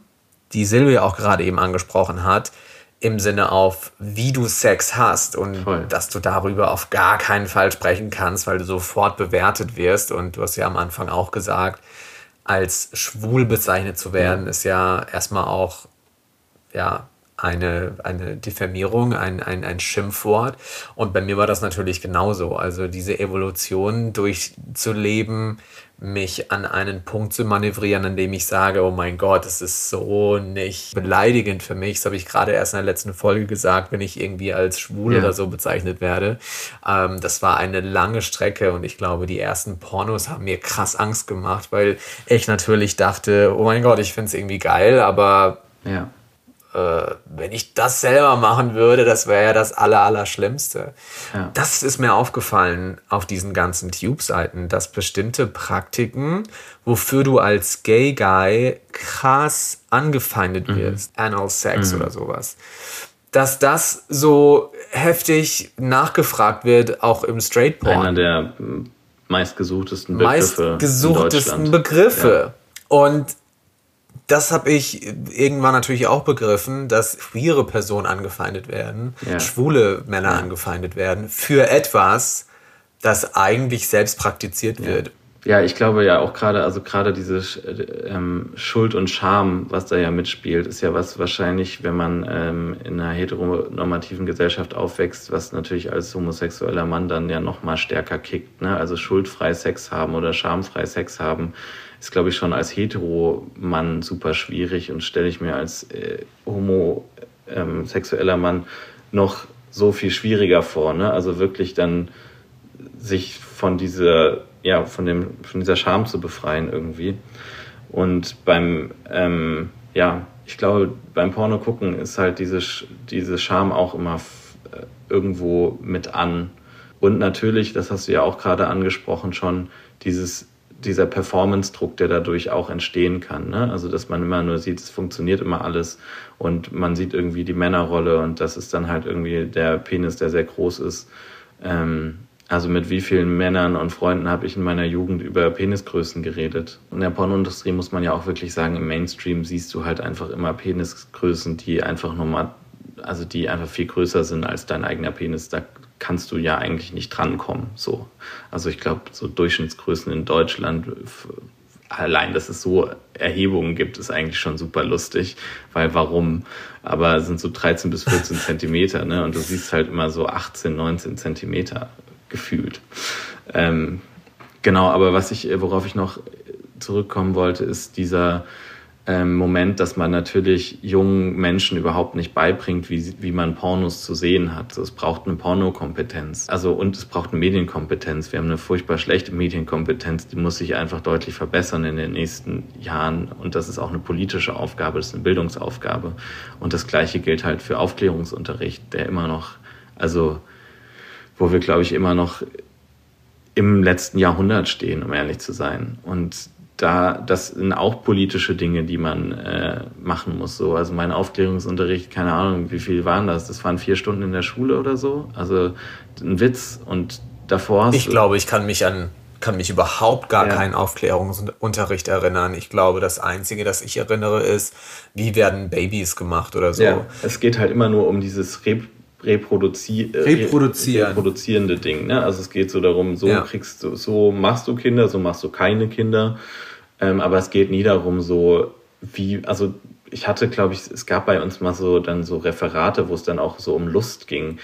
die Silvia auch gerade eben angesprochen hat, im Sinne auf, wie du Sex hast und Voll. dass du darüber auf gar keinen Fall sprechen kannst, weil du sofort bewertet wirst. Und du hast ja am Anfang auch gesagt, als schwul bezeichnet zu werden, ist ja erstmal auch ja, eine, eine Diffamierung, ein, ein, ein Schimpfwort. Und bei mir war das natürlich genauso. Also diese Evolution durchzuleben, mich an einen Punkt zu manövrieren, an dem ich sage, oh mein Gott, das ist so nicht beleidigend für mich. Das habe ich gerade erst in der letzten Folge gesagt, wenn ich irgendwie als schwul ja. oder so bezeichnet werde. Ähm, das war eine lange Strecke und ich glaube, die ersten Pornos haben mir krass Angst gemacht, weil ich natürlich dachte, oh mein Gott, ich finde es irgendwie geil, aber ja äh, wenn ich das selber machen würde, das wäre ja das aller, Allerschlimmste. Ja. Das ist mir aufgefallen auf diesen ganzen Tube-Seiten, dass bestimmte Praktiken, wofür du als Gay Guy krass angefeindet mhm. wirst, Anal Sex mhm. oder sowas, dass das so heftig nachgefragt wird, auch im Straight Porn. Einer der meistgesuchtesten Begriffe. Meistgesuchtesten Begriffe. Ja. Und das habe ich irgendwann natürlich auch begriffen, dass queere Personen angefeindet werden, ja. schwule Männer ja. angefeindet werden für etwas, das eigentlich selbst praktiziert ja. wird. Ja, ich glaube ja auch gerade, also gerade diese ähm, Schuld und Scham, was da ja mitspielt, ist ja was wahrscheinlich, wenn man ähm, in einer heteronormativen Gesellschaft aufwächst, was natürlich als homosexueller Mann dann ja noch mal stärker kickt. Ne? Also schuldfrei Sex haben oder schamfrei Sex haben ist, glaube ich, schon als Hetero-Mann super schwierig und stelle ich mir als äh, homosexueller ähm, Mann noch so viel schwieriger vor. Ne? Also wirklich dann sich von dieser, ja, von dem, von dieser Scham zu befreien irgendwie. Und beim, ähm, ja, ich glaube, beim Porno gucken ist halt diese, diese Scham auch immer äh, irgendwo mit an. Und natürlich, das hast du ja auch gerade angesprochen schon, dieses dieser Performance-Druck, der dadurch auch entstehen kann. Ne? Also, dass man immer nur sieht, es funktioniert immer alles und man sieht irgendwie die Männerrolle und das ist dann halt irgendwie der Penis, der sehr groß ist. Ähm, also mit wie vielen Männern und Freunden habe ich in meiner Jugend über Penisgrößen geredet. In der Pornoindustrie muss man ja auch wirklich sagen, im Mainstream siehst du halt einfach immer Penisgrößen, die einfach nochmal, also die einfach viel größer sind als dein eigener Penis. Da kannst du ja eigentlich nicht drankommen. So. Also ich glaube, so Durchschnittsgrößen in Deutschland, allein, dass es so Erhebungen gibt, ist eigentlich schon super lustig, weil warum? Aber es sind so 13 bis 14 Zentimeter, ne? Und du siehst halt immer so 18, 19 Zentimeter gefühlt. Ähm, genau, aber was ich, worauf ich noch zurückkommen wollte, ist dieser ähm, Moment, dass man natürlich jungen Menschen überhaupt nicht beibringt, wie, wie man Pornos zu sehen hat. Also es braucht eine Pornokompetenz. Also und es braucht eine Medienkompetenz. Wir haben eine furchtbar schlechte Medienkompetenz, die muss sich einfach deutlich verbessern in den nächsten Jahren. Und das ist auch eine politische Aufgabe, das ist eine Bildungsaufgabe. Und das Gleiche gilt halt für Aufklärungsunterricht, der immer noch, also wo wir, glaube ich, immer noch im letzten Jahrhundert stehen, um ehrlich zu sein. Und da, das sind auch politische Dinge, die man äh, machen muss. So, also mein Aufklärungsunterricht, keine Ahnung, wie viel waren das? Das waren vier Stunden in der Schule oder so. Also ein Witz. Und davor hast Ich glaube, ich kann mich an kann mich überhaupt gar ja. keinen Aufklärungsunterricht erinnern. Ich glaube, das Einzige, das ich erinnere, ist, wie werden Babys gemacht oder so. Ja, es geht halt immer nur um dieses Re Reproduzi Reproduzieren. reproduzierende Ding. Ne? Also es geht so darum, so ja. kriegst du, so machst du Kinder, so machst du keine Kinder. Ähm, aber es geht nie darum, so wie, also ich hatte, glaube ich, es gab bei uns mal so dann so Referate, wo es dann auch so um Lust ging.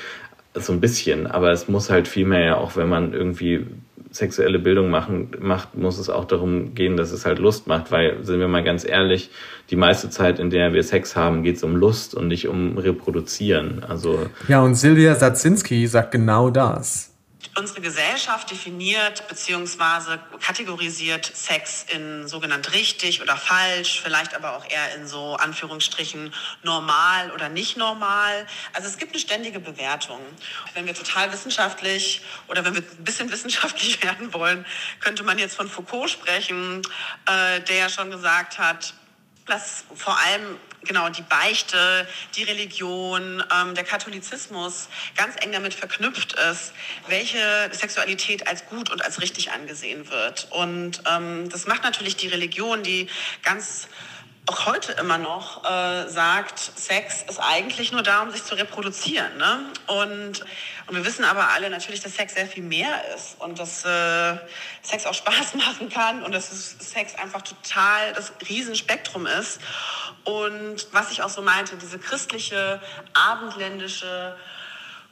So ein bisschen, aber es muss halt vielmehr ja auch, wenn man irgendwie sexuelle Bildung machen, macht, muss es auch darum gehen, dass es halt Lust macht, weil, sind wir mal ganz ehrlich, die meiste Zeit, in der wir Sex haben, geht es um Lust und nicht um Reproduzieren. Also ja, und Silvia Sadzinski sagt genau das unsere Gesellschaft definiert bzw. kategorisiert Sex in sogenannt richtig oder falsch, vielleicht aber auch eher in so Anführungsstrichen normal oder nicht normal. Also es gibt eine ständige Bewertung. Wenn wir total wissenschaftlich oder wenn wir ein bisschen wissenschaftlich werden wollen, könnte man jetzt von Foucault sprechen, äh, der ja schon gesagt hat, dass vor allem genau die Beichte, die Religion, ähm, der Katholizismus ganz eng damit verknüpft ist, welche Sexualität als gut und als richtig angesehen wird. Und ähm, das macht natürlich die Religion, die ganz auch heute immer noch äh, sagt, Sex ist eigentlich nur da, um sich zu reproduzieren. Ne? Und, und wir wissen aber alle natürlich, dass Sex sehr viel mehr ist und dass äh, Sex auch Spaß machen kann und dass Sex einfach total das Riesenspektrum ist. Und was ich auch so meinte, diese christliche, abendländische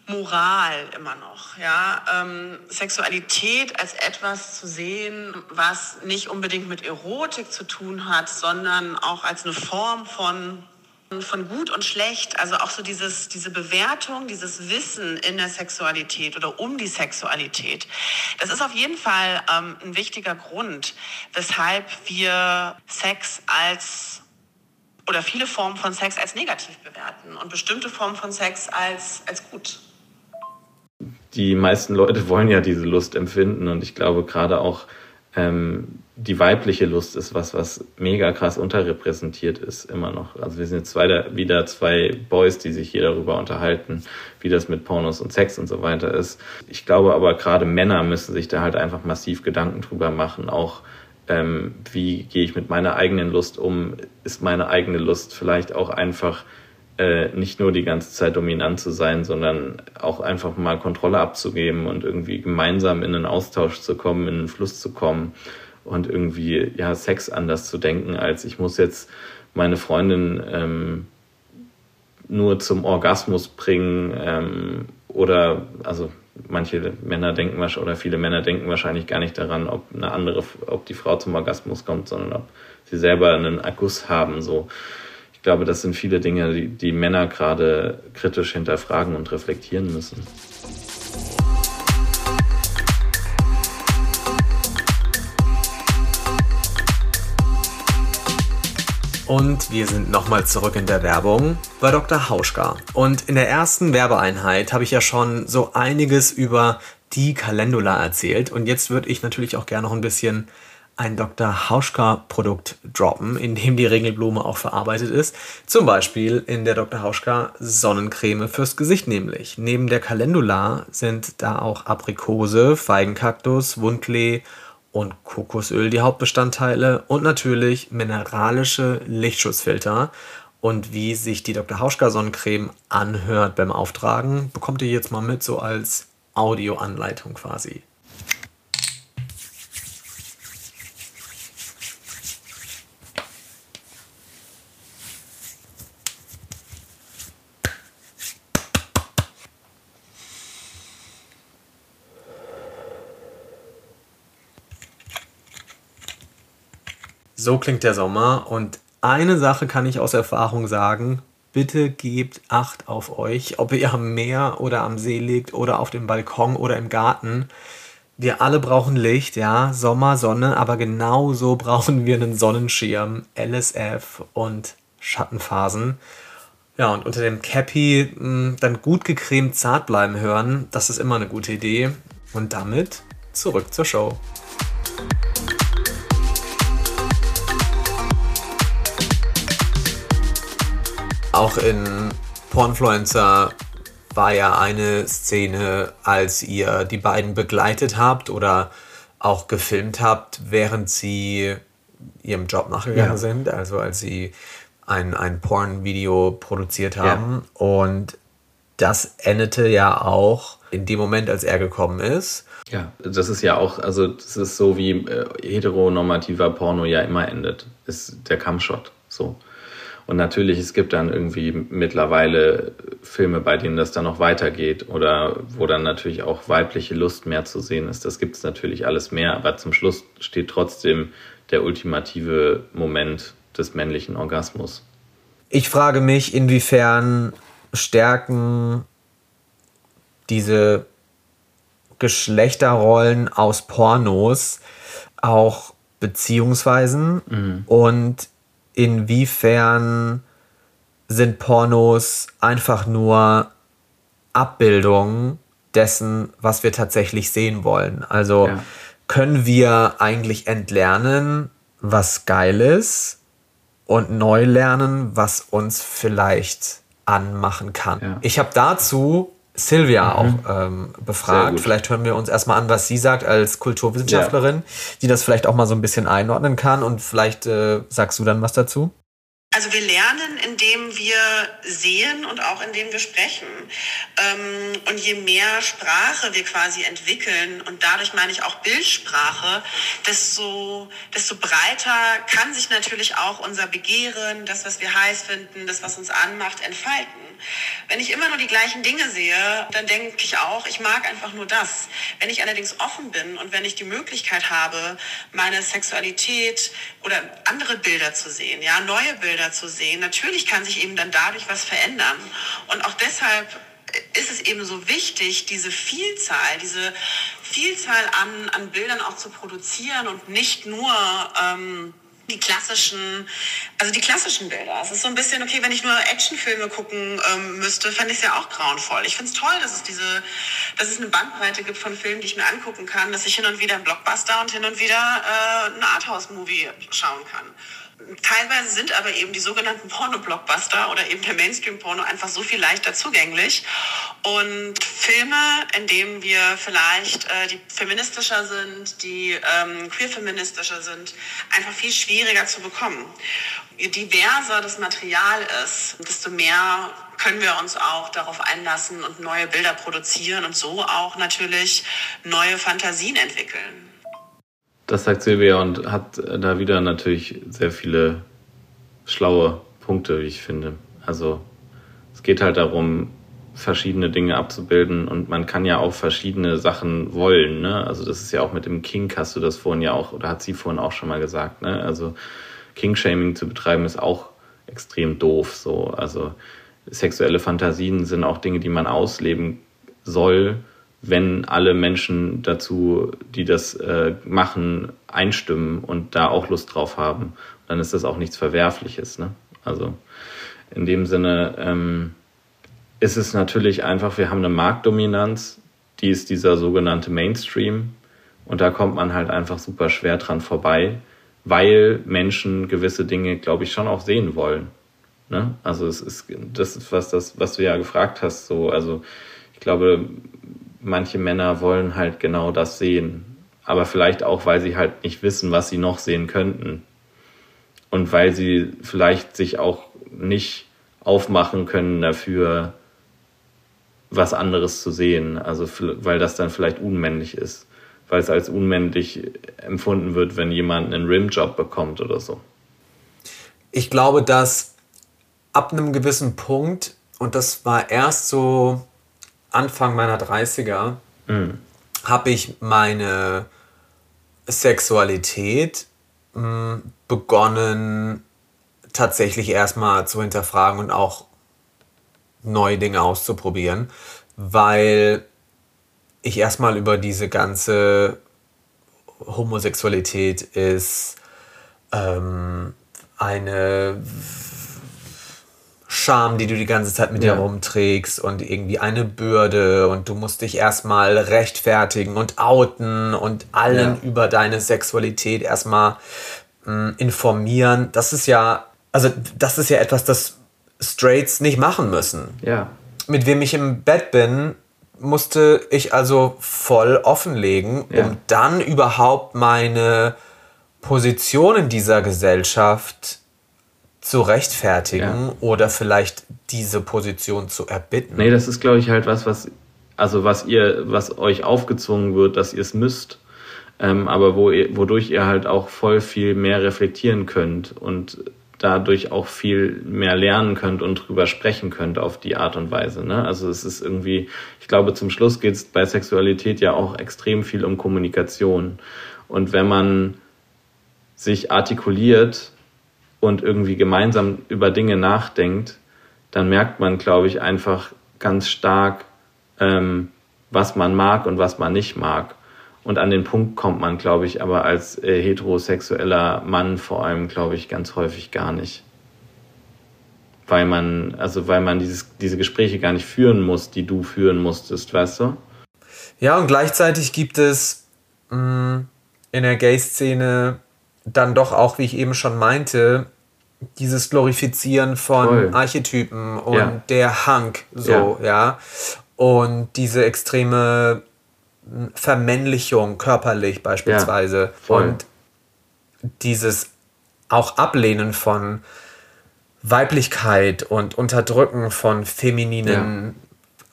Moral immer noch. Ja? Ähm, Sexualität als etwas zu sehen, was nicht unbedingt mit Erotik zu tun hat, sondern auch als eine Form von von gut und schlecht, also auch so dieses, diese Bewertung, dieses Wissen in der Sexualität oder um die Sexualität. Das ist auf jeden Fall ähm, ein wichtiger Grund, weshalb wir Sex als oder viele Formen von Sex als negativ bewerten und bestimmte Formen von Sex als, als gut die meisten Leute wollen ja diese Lust empfinden und ich glaube gerade auch ähm, die weibliche Lust ist was, was mega krass unterrepräsentiert ist immer noch. Also wir sind jetzt zwei, wieder zwei Boys, die sich hier darüber unterhalten, wie das mit Pornos und Sex und so weiter ist. Ich glaube aber gerade Männer müssen sich da halt einfach massiv Gedanken drüber machen, auch ähm, wie gehe ich mit meiner eigenen Lust um? Ist meine eigene Lust vielleicht auch einfach äh, nicht nur die ganze Zeit dominant zu sein, sondern auch einfach mal Kontrolle abzugeben und irgendwie gemeinsam in einen Austausch zu kommen, in einen Fluss zu kommen und irgendwie ja Sex anders zu denken, als ich muss jetzt meine Freundin ähm, nur zum Orgasmus bringen ähm, oder also manche Männer denken oder viele Männer denken wahrscheinlich gar nicht daran, ob eine andere, ob die Frau zum Orgasmus kommt, sondern ob sie selber einen Akkus haben so glaube, das sind viele Dinge, die, die Männer gerade kritisch hinterfragen und reflektieren müssen. Und wir sind nochmal zurück in der Werbung bei Dr. Hauschka. Und in der ersten Werbeeinheit habe ich ja schon so einiges über die Calendula erzählt. Und jetzt würde ich natürlich auch gerne noch ein bisschen ein Dr. Hauschka-Produkt droppen, in dem die Ringelblume auch verarbeitet ist. Zum Beispiel in der Dr. Hauschka Sonnencreme fürs Gesicht nämlich. Neben der Calendula sind da auch Aprikose, Feigenkaktus, Wundklee und Kokosöl die Hauptbestandteile und natürlich mineralische Lichtschutzfilter. Und wie sich die Dr. Hauschka Sonnencreme anhört beim Auftragen, bekommt ihr jetzt mal mit so als Audioanleitung quasi. So klingt der Sommer und eine Sache kann ich aus Erfahrung sagen. Bitte gebt Acht auf euch, ob ihr am Meer oder am See liegt oder auf dem Balkon oder im Garten. Wir alle brauchen Licht, ja, Sommer, Sonne, aber genauso brauchen wir einen Sonnenschirm, LSF und Schattenphasen. Ja, und unter dem Cappy hm, dann gut gecremt zart bleiben hören, das ist immer eine gute Idee. Und damit zurück zur Show. Auch in Pornfluencer war ja eine Szene, als ihr die beiden begleitet habt oder auch gefilmt habt, während sie ihrem Job nachgegangen Ja. sind, also als sie ein, ein Porn-Video produziert haben. Und das endete ja auch in dem Moment, als er gekommen ist. Ja, das ist ja auch, also das ist so wie äh, heteronormativer Porno ja immer endet, ist der Cumshot so. Und natürlich, es gibt dann irgendwie mittlerweile Filme, bei denen das dann noch weitergeht oder wo dann natürlich auch weibliche Lust mehr zu sehen ist. Das gibt es natürlich alles mehr, aber zum Schluss steht trotzdem der ultimative Moment des männlichen Orgasmus. Ich frage mich, inwiefern stärken diese Geschlechterrollen aus Pornos auch Beziehungsweisen und inwiefern sind Pornos einfach nur Abbildungen dessen, was wir tatsächlich sehen wollen. Also Ja. können wir eigentlich entlernen, was geil ist und neu lernen, was uns vielleicht anmachen kann. Ja. Ich habe dazu Silvia auch ähm, befragt. Vielleicht hören wir uns erstmal an, was sie sagt als Kulturwissenschaftlerin, die das vielleicht auch mal so ein bisschen einordnen kann und vielleicht äh, sagst du dann was dazu. Also wir lernen, indem wir sehen und auch indem wir sprechen. Ähm, und je mehr Sprache wir quasi entwickeln, und dadurch meine ich auch Bildsprache, desto, desto breiter kann sich natürlich auch unser Begehren, das, was wir heiß finden, das, was uns anmacht, entfalten. Wenn ich immer nur die gleichen Dinge sehe, dann denke ich auch, ich mag einfach nur das. Wenn ich allerdings offen bin und wenn ich die Möglichkeit habe, meine Sexualität oder andere Bilder zu sehen, ja, neue Bilder zu sehen, natürlich kann sich eben dann dadurch was verändern. Und auch deshalb ist es eben so wichtig, diese Vielzahl, diese Vielzahl an, an Bildern auch zu produzieren und nicht nur ähm, die klassischen, also die klassischen Bilder. Es ist so ein bisschen, okay, wenn ich nur Actionfilme gucken ähm, müsste, fände ich es ja auch grauenvoll. Ich finde es toll, dass es diese, dass es eine Bandbreite gibt von Filmen, die ich mir angucken kann, dass ich hin und wieder einen Blockbuster und hin und wieder äh, einen Arthouse-Movie schauen kann. Teilweise sind aber eben die sogenannten Porno-Blockbuster oder eben der Mainstream-Porno einfach so viel leichter zugänglich. Und Filme, in denen wir vielleicht äh, die feministischer sind, die ähm, queer-feministischer sind, einfach viel schwieriger zu bekommen. Je diverser das Material ist, desto mehr können wir uns auch darauf einlassen und neue Bilder produzieren und so auch natürlich neue Fantasien entwickeln. Das sagt Silvia und hat da wieder natürlich sehr viele schlaue Punkte, wie ich finde. Also es geht halt darum, verschiedene Dinge abzubilden und man kann ja auch verschiedene Sachen wollen. Ne? Also das ist ja auch mit dem Kink, hast du das vorhin ja auch, oder hat sie vorhin auch schon mal gesagt. Ne? Also King-Shaming zu betreiben ist auch extrem doof. So. Also sexuelle Fantasien sind auch Dinge, die man ausleben soll, wenn alle Menschen dazu, die das äh, machen, einstimmen und da auch Lust drauf haben. Dann ist das auch nichts Verwerfliches. Ne? Also in dem Sinne ähm, ist es natürlich einfach, wir haben eine Marktdominanz, die ist dieser sogenannte Mainstream und da kommt man halt einfach super schwer dran vorbei, weil Menschen gewisse Dinge, glaube ich, schon auch sehen wollen. Ne? Also es ist, das was, das, was du ja gefragt hast, so, also ich glaube, manche Männer wollen halt genau das sehen. Aber vielleicht auch, weil sie halt nicht wissen, was sie noch sehen könnten. Und weil sie vielleicht sich auch nicht aufmachen können dafür, was anderes zu sehen. Also, weil das dann vielleicht unmännlich ist. Weil es als unmännlich empfunden wird, wenn jemand einen Rimjob bekommt oder so. Ich glaube, dass ab einem gewissen Punkt, und das war erst so Anfang meiner 30er, Mhm. habe ich meine Sexualität mh, begonnen tatsächlich erstmal zu hinterfragen und auch neue Dinge auszuprobieren, weil ich erstmal über diese ganze Homosexualität ist ähm, eine Scham, die du die ganze Zeit mit Ja. dir rumträgst und irgendwie eine Bürde und du musst dich erstmal rechtfertigen und outen und allen Ja. über deine Sexualität erstmal mh, informieren. Das ist ja, also das ist ja etwas, das Straights nicht machen müssen Ja. mit wem ich im Bett bin, musste ich also voll offenlegen, Ja. um dann überhaupt meine Position in dieser Gesellschaft zu rechtfertigen oder vielleicht diese Position zu erbitten. Nee, das ist, glaube ich, halt was, was, also was ihr, was euch aufgezwungen wird, dass ihr es müsst, ähm, aber wo ihr, wodurch ihr halt auch voll viel mehr reflektieren könnt und dadurch auch viel mehr lernen könnt und drüber sprechen könnt auf die Art und Weise. Ne? Also es ist irgendwie, ich glaube, zum Schluss geht es bei Sexualität ja auch extrem viel um Kommunikation. Und wenn man sich artikuliert und irgendwie gemeinsam über Dinge nachdenkt, dann merkt man, glaube ich, einfach ganz stark, ähm, was man mag und was man nicht mag. Und an den Punkt kommt man, glaube ich, aber als äh, heterosexueller Mann vor allem, glaube ich, ganz häufig gar nicht. Weil man, also weil man dieses, diese Gespräche gar nicht führen muss, die du führen musstest, weißt du? Ja, und gleichzeitig gibt es mh, in der Gay-Szene dann doch auch, wie ich eben schon meinte, dieses Glorifizieren von Voll. Archetypen und Ja. der Hunk, so, ja. Und diese extreme Vermännlichung körperlich beispielsweise. voll. und dieses auch Ablehnen von Weiblichkeit und Unterdrücken von femininen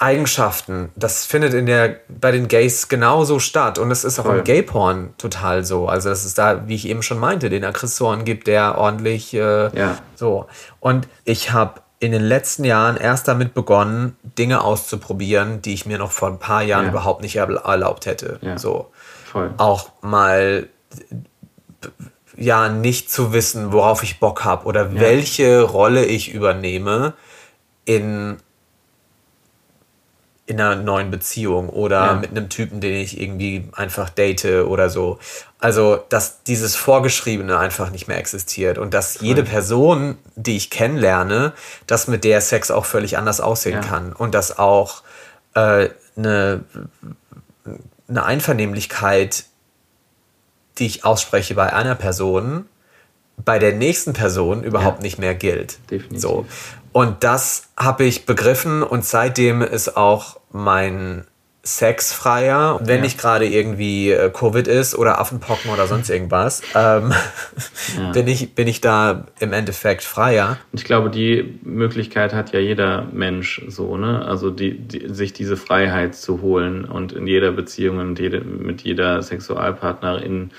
Eigenschaften, das findet in der, bei den Gays genauso statt. Und es ist auch Voll. im Gay-Porn total so. Also, dass es da, wie ich eben schon meinte, den Aggressoren gibt, der ordentlich äh, Ja. so. Und ich habe in den letzten Jahren erst damit begonnen, Dinge auszuprobieren, die ich mir noch vor ein paar Jahren Ja. überhaupt nicht erl- erlaubt hätte. Ja. So. Voll. Auch mal ja nicht zu wissen, worauf ich Bock habe oder welche Rolle ich übernehme in in einer neuen Beziehung oder Ja. mit einem Typen, den ich irgendwie einfach date oder so. Also, dass dieses Vorgeschriebene einfach nicht mehr existiert und dass jede Person, die ich kennenlerne, dass mit der Sex auch völlig anders aussehen Ja. kann und dass auch äh, eine, eine Einvernehmlichkeit, die ich ausspreche bei einer Person, bei der nächsten Person überhaupt Ja. nicht mehr gilt. Definitiv. So. Und das habe ich begriffen und seitdem ist auch mein Sex freier. Wenn Ja. nicht gerade irgendwie äh, Covid ist oder Affenpocken oder sonst irgendwas, ähm, Ja. bin, ich, bin ich da im Endeffekt freier. Und ich glaube, die Möglichkeit hat ja jeder Mensch so, ne? Also die, die, sich diese Freiheit zu holen und in jeder Beziehung und jede, mit jeder Sexualpartnerin,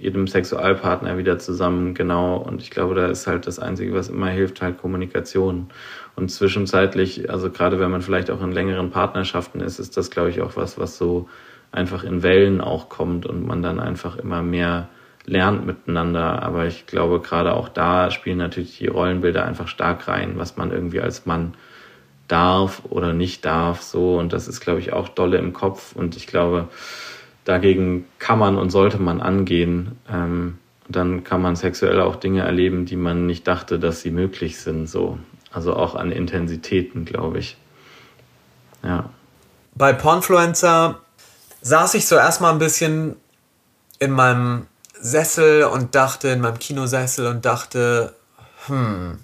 jedem Sexualpartner wieder zusammen, genau. Und ich glaube, da ist halt das Einzige, was immer hilft, halt Kommunikation. Und zwischenzeitlich, also gerade wenn man vielleicht auch in längeren Partnerschaften ist, ist das, glaube ich, auch was, was so einfach in Wellen auch kommt und man dann einfach immer mehr lernt miteinander. Aber ich glaube, gerade auch da spielen natürlich die Rollenbilder einfach stark rein, was man irgendwie als Mann darf oder nicht darf. So, und das ist, glaube ich, auch dolle im Kopf. Und ich glaube, dagegen kann man und sollte man angehen. Ähm, dann kann man sexuell auch Dinge erleben, die man nicht dachte, dass sie möglich sind. So. Also auch an Intensitäten, glaube ich. Ja. Bei Pornfluencer saß ich so erstmal ein bisschen in meinem Sessel und dachte, in meinem Kinosessel und dachte, hm,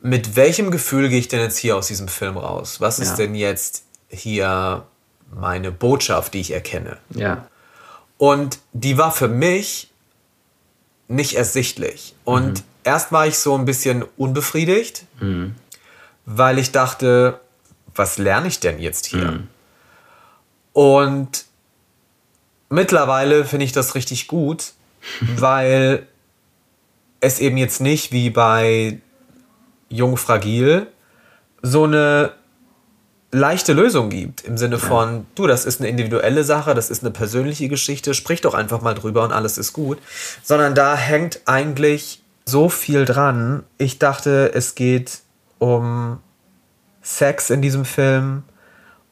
mit welchem Gefühl gehe ich denn jetzt hier aus diesem Film raus? Was ist Ja. denn jetzt hier meine Botschaft, die ich erkenne? Ja. Und die war für mich nicht ersichtlich. Und erst war ich so ein bisschen unbefriedigt, weil ich dachte, was lerne ich denn jetzt hier? Und mittlerweile finde ich das richtig gut, weil es eben jetzt nicht wie bei Jung Fragil so eine leichte Lösung gibt. Im Sinne von, du, das ist eine individuelle Sache, das ist eine persönliche Geschichte, sprich doch einfach mal drüber und alles ist gut. Sondern da hängt eigentlich so viel dran. Ich dachte, es geht um Sex in diesem Film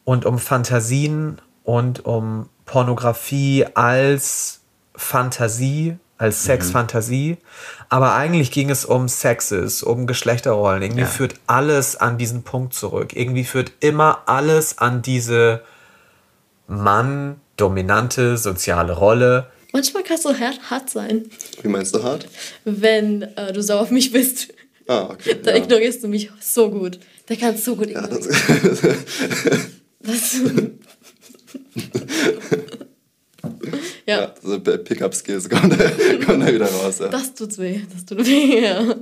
und um Fantasien und um Pornografie als Fantasie, als Sexfantasie. Aber eigentlich ging es um Sexes, um Geschlechterrollen. Irgendwie Ja. führt alles an diesen Punkt zurück. Irgendwie führt immer alles an diese Mann-dominante soziale Rolle. Manchmal kannst du hart, hart sein, Wie meinst du hart? wenn äh, du sauer auf mich bist. Ah, okay. Da ja. ignorierst du mich so gut. Da kannst du so gut Ja, ignorieren. das, Das. ja. ja. So Pickup-Skills kommen, kommen da wieder raus. Ja. Das tut's weh. Das tut weh, ja.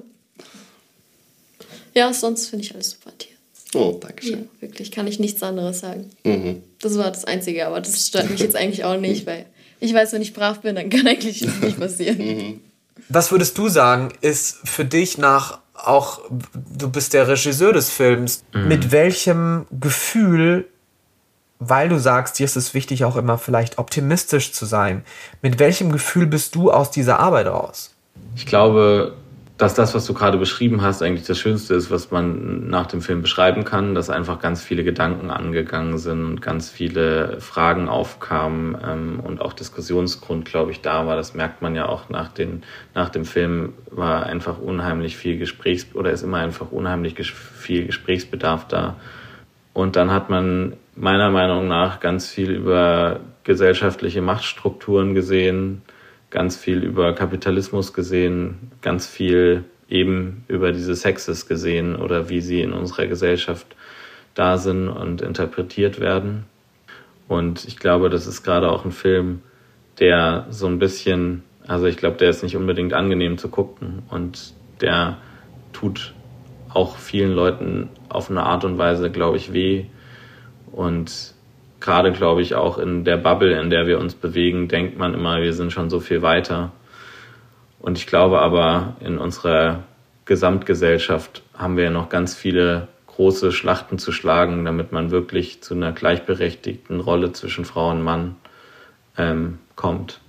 Ja, sonst finde ich alles super Tier. Oh, danke schön. Ja, wirklich, kann ich nichts anderes sagen. Mhm. Das war das Einzige, aber das stört mich jetzt eigentlich auch nicht, weil ich weiß, wenn ich brav bin, dann kann eigentlich nicht passieren. Mhm. Was würdest du sagen, ist für dich nach auch, du bist der Regisseur des Films, mhm. mit welchem Gefühl, weil du sagst, dir ist es wichtig, auch immer vielleicht optimistisch zu sein, mit welchem Gefühl bist du aus dieser Arbeit raus? Ich glaube, dass das, was du gerade beschrieben hast, eigentlich das Schönste ist, was man nach dem Film beschreiben kann, dass einfach ganz viele Gedanken angegangen sind und ganz viele Fragen aufkamen ähm, und auch Diskussionsgrund, glaube ich, da war. Das merkt man ja auch nach, den, nach dem Film, war einfach unheimlich viel Gesprächs- oder ist immer einfach unheimlich viel Gesprächsbedarf da. Und dann hat man meiner Meinung nach ganz viel über gesellschaftliche Machtstrukturen gesehen, ganz viel über Kapitalismus gesehen, ganz viel eben über diese Sexes gesehen oder wie sie in unserer Gesellschaft da sind und interpretiert werden. Und ich glaube, das ist gerade auch ein Film, der so ein bisschen, also ich glaube, der ist nicht unbedingt angenehm zu gucken und der tut auch vielen Leuten auf eine Art und Weise, glaube ich, weh. Und gerade, glaube ich, auch in der Bubble, in der wir uns bewegen, denkt man immer, wir sind schon so viel weiter. Und ich glaube aber, in unserer Gesamtgesellschaft haben wir ja noch ganz viele große Schlachten zu schlagen, damit man wirklich zu einer gleichberechtigten Rolle zwischen Frau und Mann ähm, kommt.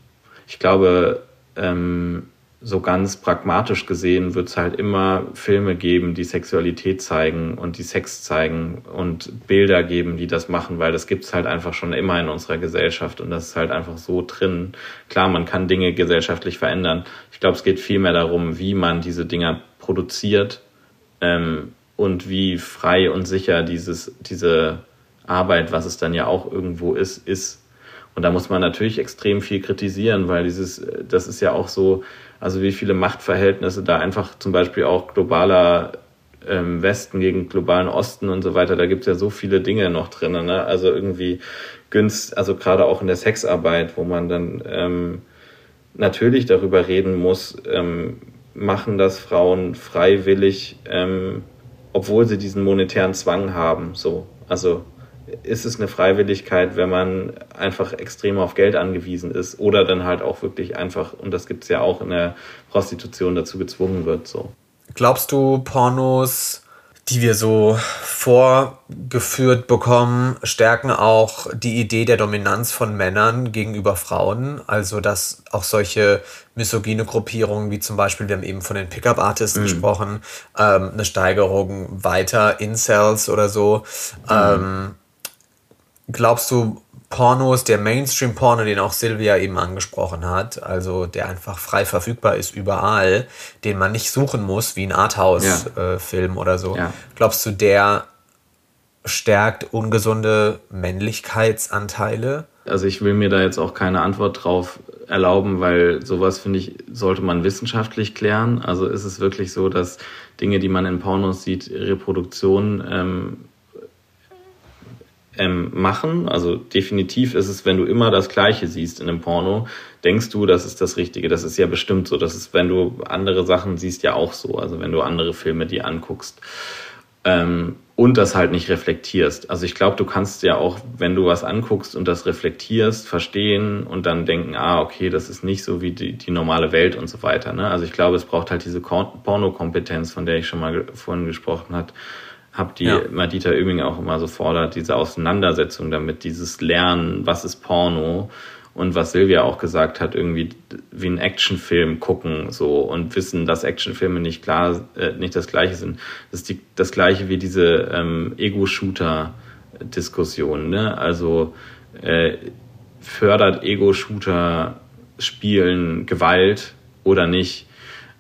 Ich glaube, ähm, so ganz pragmatisch gesehen wird es halt immer Filme geben, die Sexualität zeigen und die Sex zeigen und Bilder geben, die das machen, weil das gibt es halt einfach schon immer in unserer Gesellschaft und das ist halt einfach so drin. Klar, man kann Dinge gesellschaftlich verändern. Ich glaube, es geht vielmehr darum, wie man diese Dinger produziert ähm, und wie frei und sicher dieses, diese Arbeit, was es dann ja auch irgendwo ist, ist. Und da muss man natürlich extrem viel kritisieren, weil dieses, das ist ja auch so, also wie viele Machtverhältnisse da einfach zum Beispiel auch globaler ähm, Westen gegen globalen Osten und so weiter, da gibt es ja so viele Dinge noch drin. Ne? Also irgendwie günst, also gerade auch in der Sexarbeit, wo man dann ähm, natürlich darüber reden muss, ähm, machen das Frauen freiwillig, ähm, obwohl sie diesen monetären Zwang haben. So, also ist es eine Freiwilligkeit, wenn man einfach extrem auf Geld angewiesen ist oder dann halt auch wirklich einfach, und das gibt es ja auch in der Prostitution, dazu gezwungen wird. So. Glaubst du, Pornos, die wir so vorgeführt bekommen, stärken auch die Idee der Dominanz von Männern gegenüber Frauen? Also, dass auch solche misogyne Gruppierungen, wie zum Beispiel, wir haben eben von den Pickup-Artisten mhm. gesprochen, ähm, eine Steigerung weiter, Incels oder so, mhm. ähm, glaubst du, Pornos, der Mainstream-Porno, den auch Silvia eben angesprochen hat, also der einfach frei verfügbar ist überall, den man nicht suchen muss, wie ein Arthouse-Film ja. äh, oder so, ja. glaubst du, der stärkt ungesunde Männlichkeitsanteile? Also ich will mir da jetzt auch keine Antwort drauf erlauben, weil sowas, finde ich, sollte man wissenschaftlich klären. Also ist es wirklich so, dass Dinge, die man in Pornos sieht, Reproduktion ähm, ähm, machen. Also definitiv ist es, wenn du immer das Gleiche siehst in einem Porno, denkst du, das ist das Richtige. Das ist ja bestimmt so. Das ist, wenn du andere Sachen siehst, ja auch so. Also wenn du andere Filme dir anguckst. Ähm, und das halt nicht reflektierst. Also ich glaube, du kannst ja auch, wenn du was anguckst und das reflektierst, verstehen und dann denken, ah, okay, das ist nicht so wie die, die normale Welt und so weiter. Ne? Also ich glaube, es braucht halt diese Pornokompetenz, von der ich schon mal vorhin gesprochen habe habe die ja. Madita Oeming auch immer so fordert, diese Auseinandersetzung damit, dieses Lernen, was ist Porno und was Silvia auch gesagt hat, irgendwie wie ein Actionfilm gucken so und wissen, dass Actionfilme nicht klar, äh, nicht das gleiche sind. Das ist die, das gleiche wie diese ähm, Ego-Shooter-Diskussion. Ne? Also äh, fördert Ego-Shooter Spielen Gewalt oder nicht?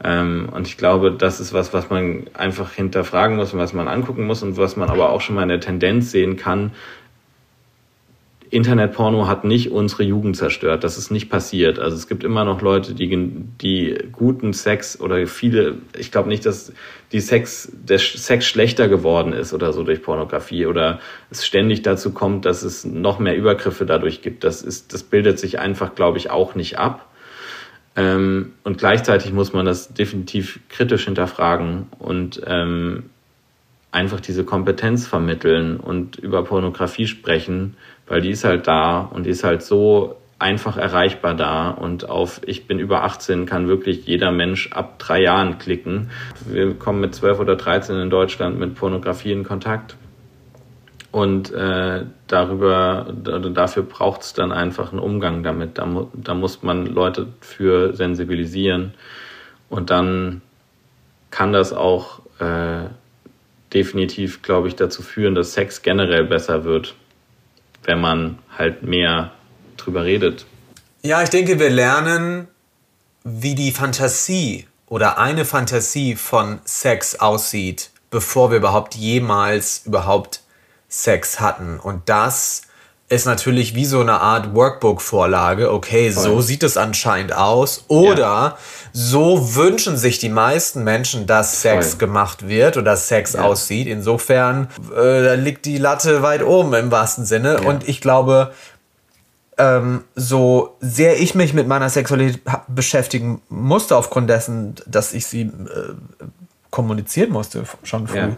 Ähm, und ich glaube, das ist was, was man einfach hinterfragen muss und was man angucken muss und was man aber auch schon mal in der Tendenz sehen kann. Internetporno hat nicht unsere Jugend zerstört. Das ist nicht passiert. Also es gibt immer noch Leute, die, die guten Sex oder viele, ich glaube nicht, dass die Sex, der Sex schlechter geworden ist oder so durch Pornografie oder es ständig dazu kommt, dass es noch mehr Übergriffe dadurch gibt. Das ist, das bildet sich einfach, glaube ich, auch nicht ab. Ähm, und gleichzeitig muss man das definitiv kritisch hinterfragen und ähm, einfach diese Kompetenz vermitteln und über Pornografie sprechen, weil die ist halt da und die ist halt so einfach erreichbar da und auf ich bin über 18 kann wirklich jeder Mensch ab drei Jahren klicken. Wir kommen mit 12 oder 13 in Deutschland mit Pornografie in Kontakt und äh, darüber, dafür braucht es dann einfach einen Umgang damit. Da, mu da muss man Leute für sensibilisieren. Und dann kann das auch äh, definitiv, glaube ich, dazu führen, dass Sex generell besser wird, wenn man halt mehr drüber redet. Ja, ich denke, wir lernen, wie die Fantasie oder eine Fantasie von Sex aussieht, bevor wir überhaupt jemals überhaupt Sex hatten. Und das ist natürlich wie so eine Art Workbook-Vorlage. Okay, Voll. so sieht es anscheinend aus. Oder ja. so wünschen sich die meisten Menschen, dass Sex Voll. gemacht wird oder Sex ja. aussieht. Insofern äh, liegt die Latte weit oben im wahrsten Sinne. Ja. Und ich glaube, ähm, so sehr ich mich mit meiner Sexualität beschäftigen musste, aufgrund dessen, dass ich sie äh, kommunizieren musste, schon früh.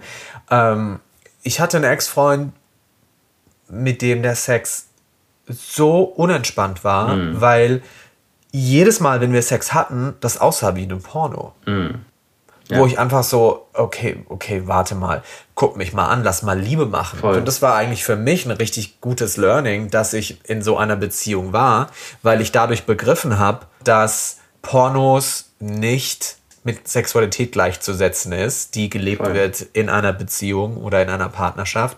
Ähm, ich hatte einen Ex-Freund, mit dem der Sex so unentspannt war, mm. weil jedes Mal, wenn wir Sex hatten, das aussah wie ein Porno. Mm. Ja. Wo ich einfach so, okay, okay, warte mal, guck mich mal an, lass mal Liebe machen. Voll. Und das war eigentlich für mich ein richtig gutes Learning, dass ich in so einer Beziehung war, weil ich dadurch begriffen habe, dass Pornos nicht mit Sexualität gleichzusetzen ist, die gelebt Voll. wird in einer Beziehung oder in einer Partnerschaft.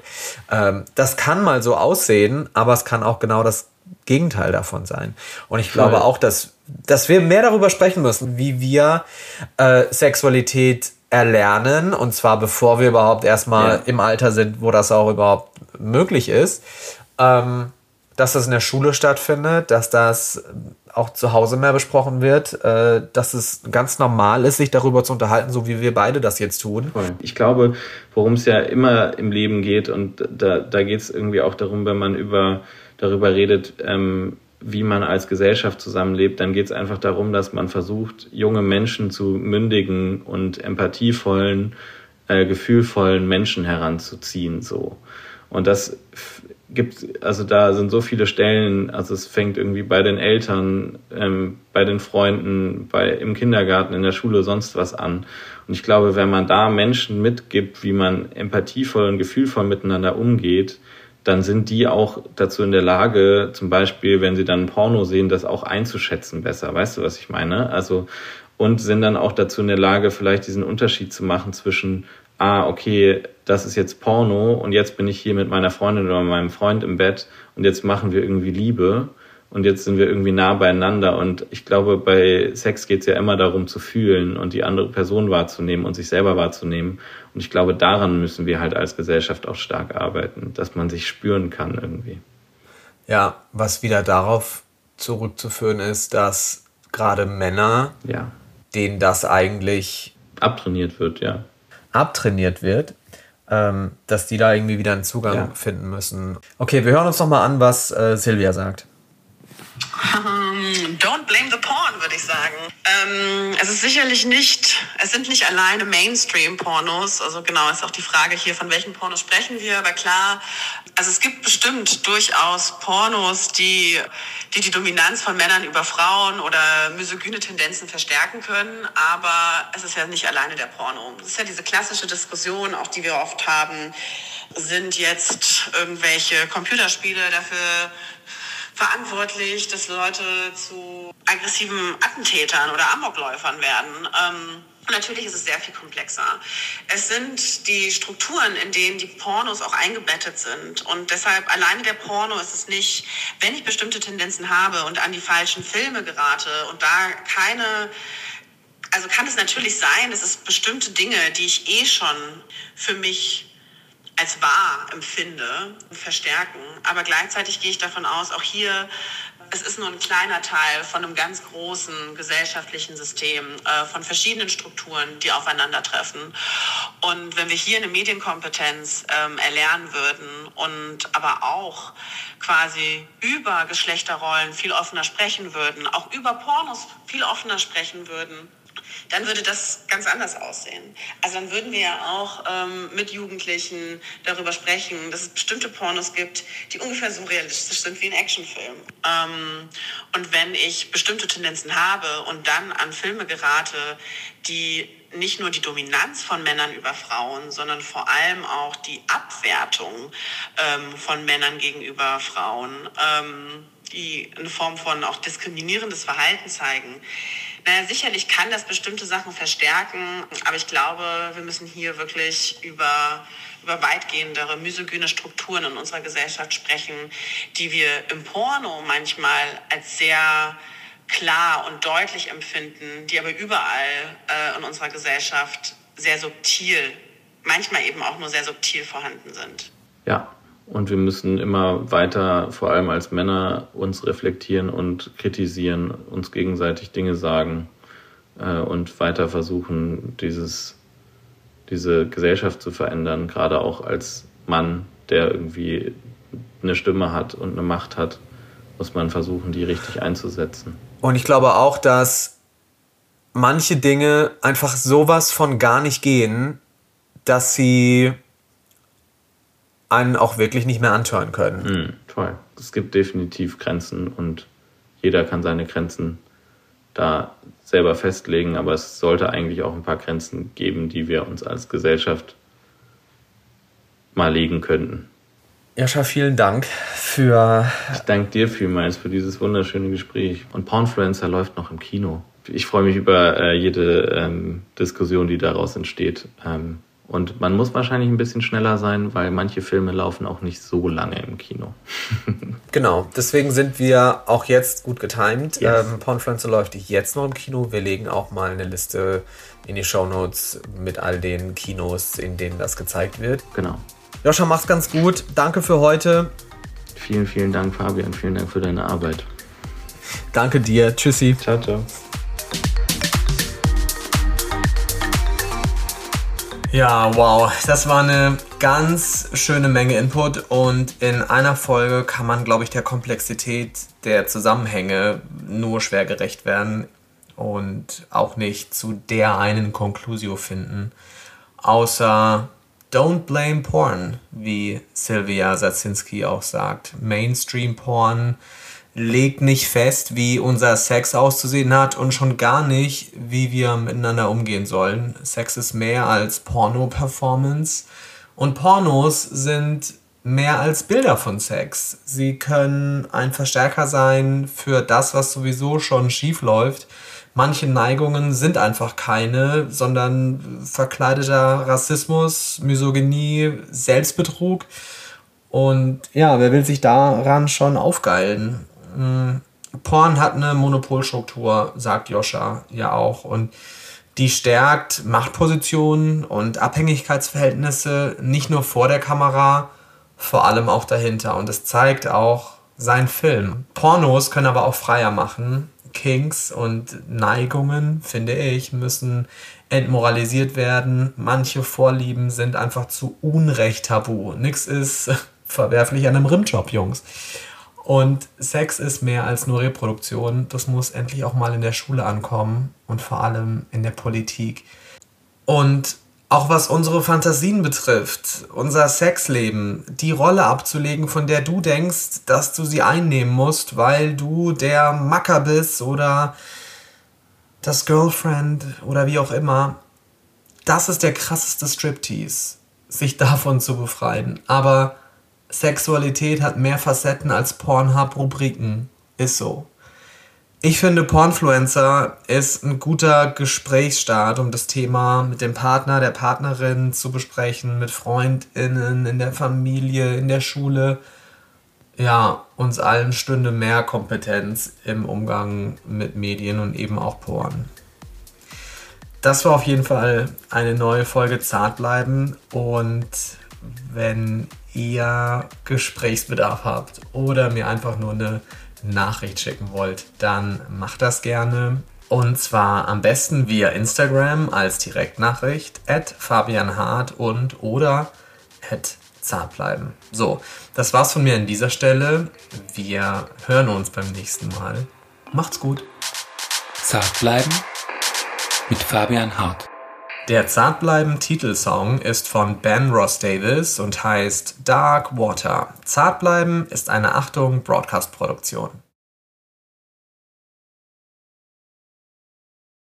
Ähm, das kann mal so aussehen, aber es kann auch genau das Gegenteil davon sein. Und ich Voll. glaube auch, dass, dass wir mehr darüber sprechen müssen, wie wir äh, Sexualität erlernen. Und zwar bevor wir überhaupt erstmal ja. im Alter sind, wo das auch überhaupt möglich ist. Ähm, dass das in der Schule stattfindet, dass das auch zu Hause mehr besprochen wird, äh, dass es ganz normal ist, sich darüber zu unterhalten, so wie wir beide das jetzt tun. Ich glaube, worum es ja immer im Leben geht, und da, da geht es irgendwie auch darum, wenn man über, darüber redet, ähm, wie man als Gesellschaft zusammenlebt, dann geht es einfach darum, dass man versucht, junge Menschen zu mündigen und empathievollen, äh, gefühlvollen Menschen heranzuziehen. So. Und das gibt, also da sind so viele Stellen, also es fängt irgendwie bei den Eltern, ähm, bei den Freunden, bei, im Kindergarten, in der Schule, sonst was an. Und ich glaube, wenn man da Menschen mitgibt, wie man empathievoll und gefühlvoll miteinander umgeht, dann sind die auch dazu in der Lage, zum Beispiel, wenn sie dann Porno sehen, das auch einzuschätzen besser. Weißt du, was ich meine? Also, und sind dann auch dazu in der Lage, vielleicht diesen Unterschied zu machen zwischen ah, okay, das ist jetzt Porno und jetzt bin ich hier mit meiner Freundin oder meinem Freund im Bett und jetzt machen wir irgendwie Liebe und jetzt sind wir irgendwie nah beieinander. Und ich glaube, bei Sex geht es ja immer darum zu fühlen und die andere Person wahrzunehmen und sich selber wahrzunehmen. Und ich glaube, daran müssen wir halt als Gesellschaft auch stark arbeiten, dass man sich spüren kann irgendwie. Ja, was wieder darauf zurückzuführen ist, dass gerade Männer, ja. denen das eigentlich abtrainiert wird, ja abtrainiert wird, ähm, dass die da irgendwie wieder einen Zugang ja. finden müssen. Okay, wir hören uns noch mal an, was äh, Silvia sagt. Don't blame the porn, würde ich sagen. Ähm, es ist sicherlich nicht, es sind nicht alleine Mainstream-Pornos. Also genau, ist auch die Frage hier, von welchen Pornos sprechen wir. Aber klar, also es gibt bestimmt durchaus Pornos, die, die die Dominanz von Männern über Frauen oder misogyne Tendenzen verstärken können. Aber es ist ja nicht alleine der Porno. Es ist ja diese klassische Diskussion, auch die wir oft haben. Sind jetzt irgendwelche Computerspiele dafür verantwortlich, dass Leute zu aggressiven Attentätern oder Amokläufern werden. Ähm, Natürlich ist es sehr viel komplexer. Es sind die Strukturen, in denen die Pornos auch eingebettet sind. Und deshalb alleine der Porno ist es nicht, wenn ich bestimmte Tendenzen habe und an die falschen Filme gerate und da keine, also kann es natürlich sein, dass es bestimmte Dinge, die ich eh schon für mich als wahr empfinde, verstärken. Aber gleichzeitig gehe ich davon aus, auch hier es ist nur ein kleiner Teil von einem ganz großen gesellschaftlichen System, äh, von verschiedenen Strukturen, die aufeinandertreffen. Und wenn wir hier eine Medienkompetenz ähm, erlernen würden und aber auch quasi über Geschlechterrollen viel offener sprechen würden, auch über Pornos viel offener sprechen würden, dann würde das ganz anders aussehen. Also dann würden wir ja auch ähm, mit Jugendlichen darüber sprechen, dass es bestimmte Pornos gibt, die ungefähr so realistisch sind wie ein Actionfilm. Ähm, und wenn ich bestimmte Tendenzen habe und dann an Filme gerate, die nicht nur die Dominanz von Männern über Frauen, sondern vor allem auch die Abwertung ähm, von Männern gegenüber Frauen, ähm, die eine Form von auch diskriminierendes Verhalten zeigen, naja, sicherlich kann das bestimmte Sachen verstärken, aber ich glaube, wir müssen hier wirklich über, über weitgehendere misogyne Strukturen in unserer Gesellschaft sprechen, die wir im Porno manchmal als sehr klar und deutlich empfinden, die aber überall äh, in unserer Gesellschaft sehr subtil, manchmal eben auch nur sehr subtil vorhanden sind. Ja, und wir müssen immer weiter, vor allem als Männer, uns reflektieren und kritisieren, uns gegenseitig Dinge sagen äh, und weiter versuchen, dieses, diese Gesellschaft zu verändern, gerade auch als Mann, der irgendwie eine Stimme hat und eine Macht hat, muss man versuchen, die richtig einzusetzen. Und ich glaube auch, dass manche Dinge einfach sowas von gar nicht gehen, dass sie einen auch wirklich nicht mehr antören können. Mhm, toll. Es gibt definitiv Grenzen und jeder kann seine Grenzen da selber festlegen, aber es sollte eigentlich auch ein paar Grenzen geben, die wir uns als Gesellschaft mal legen könnten. Jascha, vielen Dank für. Ich danke dir vielmals für dieses wunderschöne Gespräch. Und Pornfluencer läuft noch im Kino. Ich freue mich über äh, jede ähm, Diskussion, die daraus entsteht. Ähm, und man muss wahrscheinlich ein bisschen schneller sein, weil manche Filme laufen auch nicht so lange im Kino. genau, deswegen sind wir auch jetzt gut getimed. Yes. Ähm, Pornfluencer läuft jetzt noch im Kino. Wir legen auch mal eine Liste in die Show Notes mit all den Kinos, in denen das gezeigt wird. Genau. Joscha, mach's ganz gut. Danke für heute. Vielen, vielen Dank, Fabian. Vielen Dank für deine Arbeit. Danke dir. Tschüssi. Ciao, ciao. Ja, wow, das war eine ganz schöne Menge Input und in einer Folge kann man, glaube ich, der Komplexität der Zusammenhänge nur schwer gerecht werden und auch nicht zu der einen Conclusio finden, außer Don't blame porn, wie Sylvia Sazinski auch sagt. Mainstream Porn legt nicht fest, wie unser Sex auszusehen hat und schon gar nicht, wie wir miteinander umgehen sollen. Sex ist mehr als Porno-Performance und Pornos sind mehr als Bilder von Sex. Sie können ein Verstärker sein für das, was sowieso schon schief läuft. Manche Neigungen sind einfach keine, sondern verkleideter Rassismus, Misogynie, Selbstbetrug. Und ja, wer will sich daran schon aufgeilen? Hm, Porn hat eine Monopolstruktur, sagt Joscha ja auch. Und die stärkt Machtpositionen und Abhängigkeitsverhältnisse nicht nur vor der Kamera, vor allem auch dahinter. Und es zeigt auch sein Film. Pornos können aber auch freier machen. Kinks und Neigungen, finde ich, müssen entmoralisiert werden. Manche Vorlieben sind einfach zu Unrecht tabu. Nix ist verwerflich an einem Rimjob, Jungs. Und Sex ist mehr als nur Reproduktion. Das muss endlich auch mal in der Schule ankommen und vor allem in der Politik. Und auch was unsere Fantasien betrifft, unser Sexleben, die Rolle abzulegen, von der du denkst, dass du sie einnehmen musst, weil du der Macker bist oder das Girlfriend oder wie auch immer. Das ist der krasseste Striptease, sich davon zu befreien. Aber Sexualität hat mehr Facetten als Pornhub-Rubriken. Ist so. Ich finde, Pornfluencer ist ein guter Gesprächsstart, um das Thema mit dem Partner, der Partnerin zu besprechen, mit FreundInnen, in der Familie, in der Schule. Ja, uns allen stünde mehr Kompetenz im Umgang mit Medien und eben auch Porn. Das war auf jeden Fall eine neue Folge Zart bleiben und wenn ihr Gesprächsbedarf habt oder mir einfach nur eine Nachricht schicken wollt, dann macht das gerne. Und zwar am besten via Instagram als Direktnachricht at Fabian Hart und oder at zart bleiben. So, das war's von mir an dieser Stelle. Wir hören uns beim nächsten Mal. Macht's gut. Zart bleiben mit Fabian Hart. Der Zartbleiben-Titelsong ist von Ben Ross Davis und heißt Dark Water. Zartbleiben ist eine Achtung Broadcast-Produktion.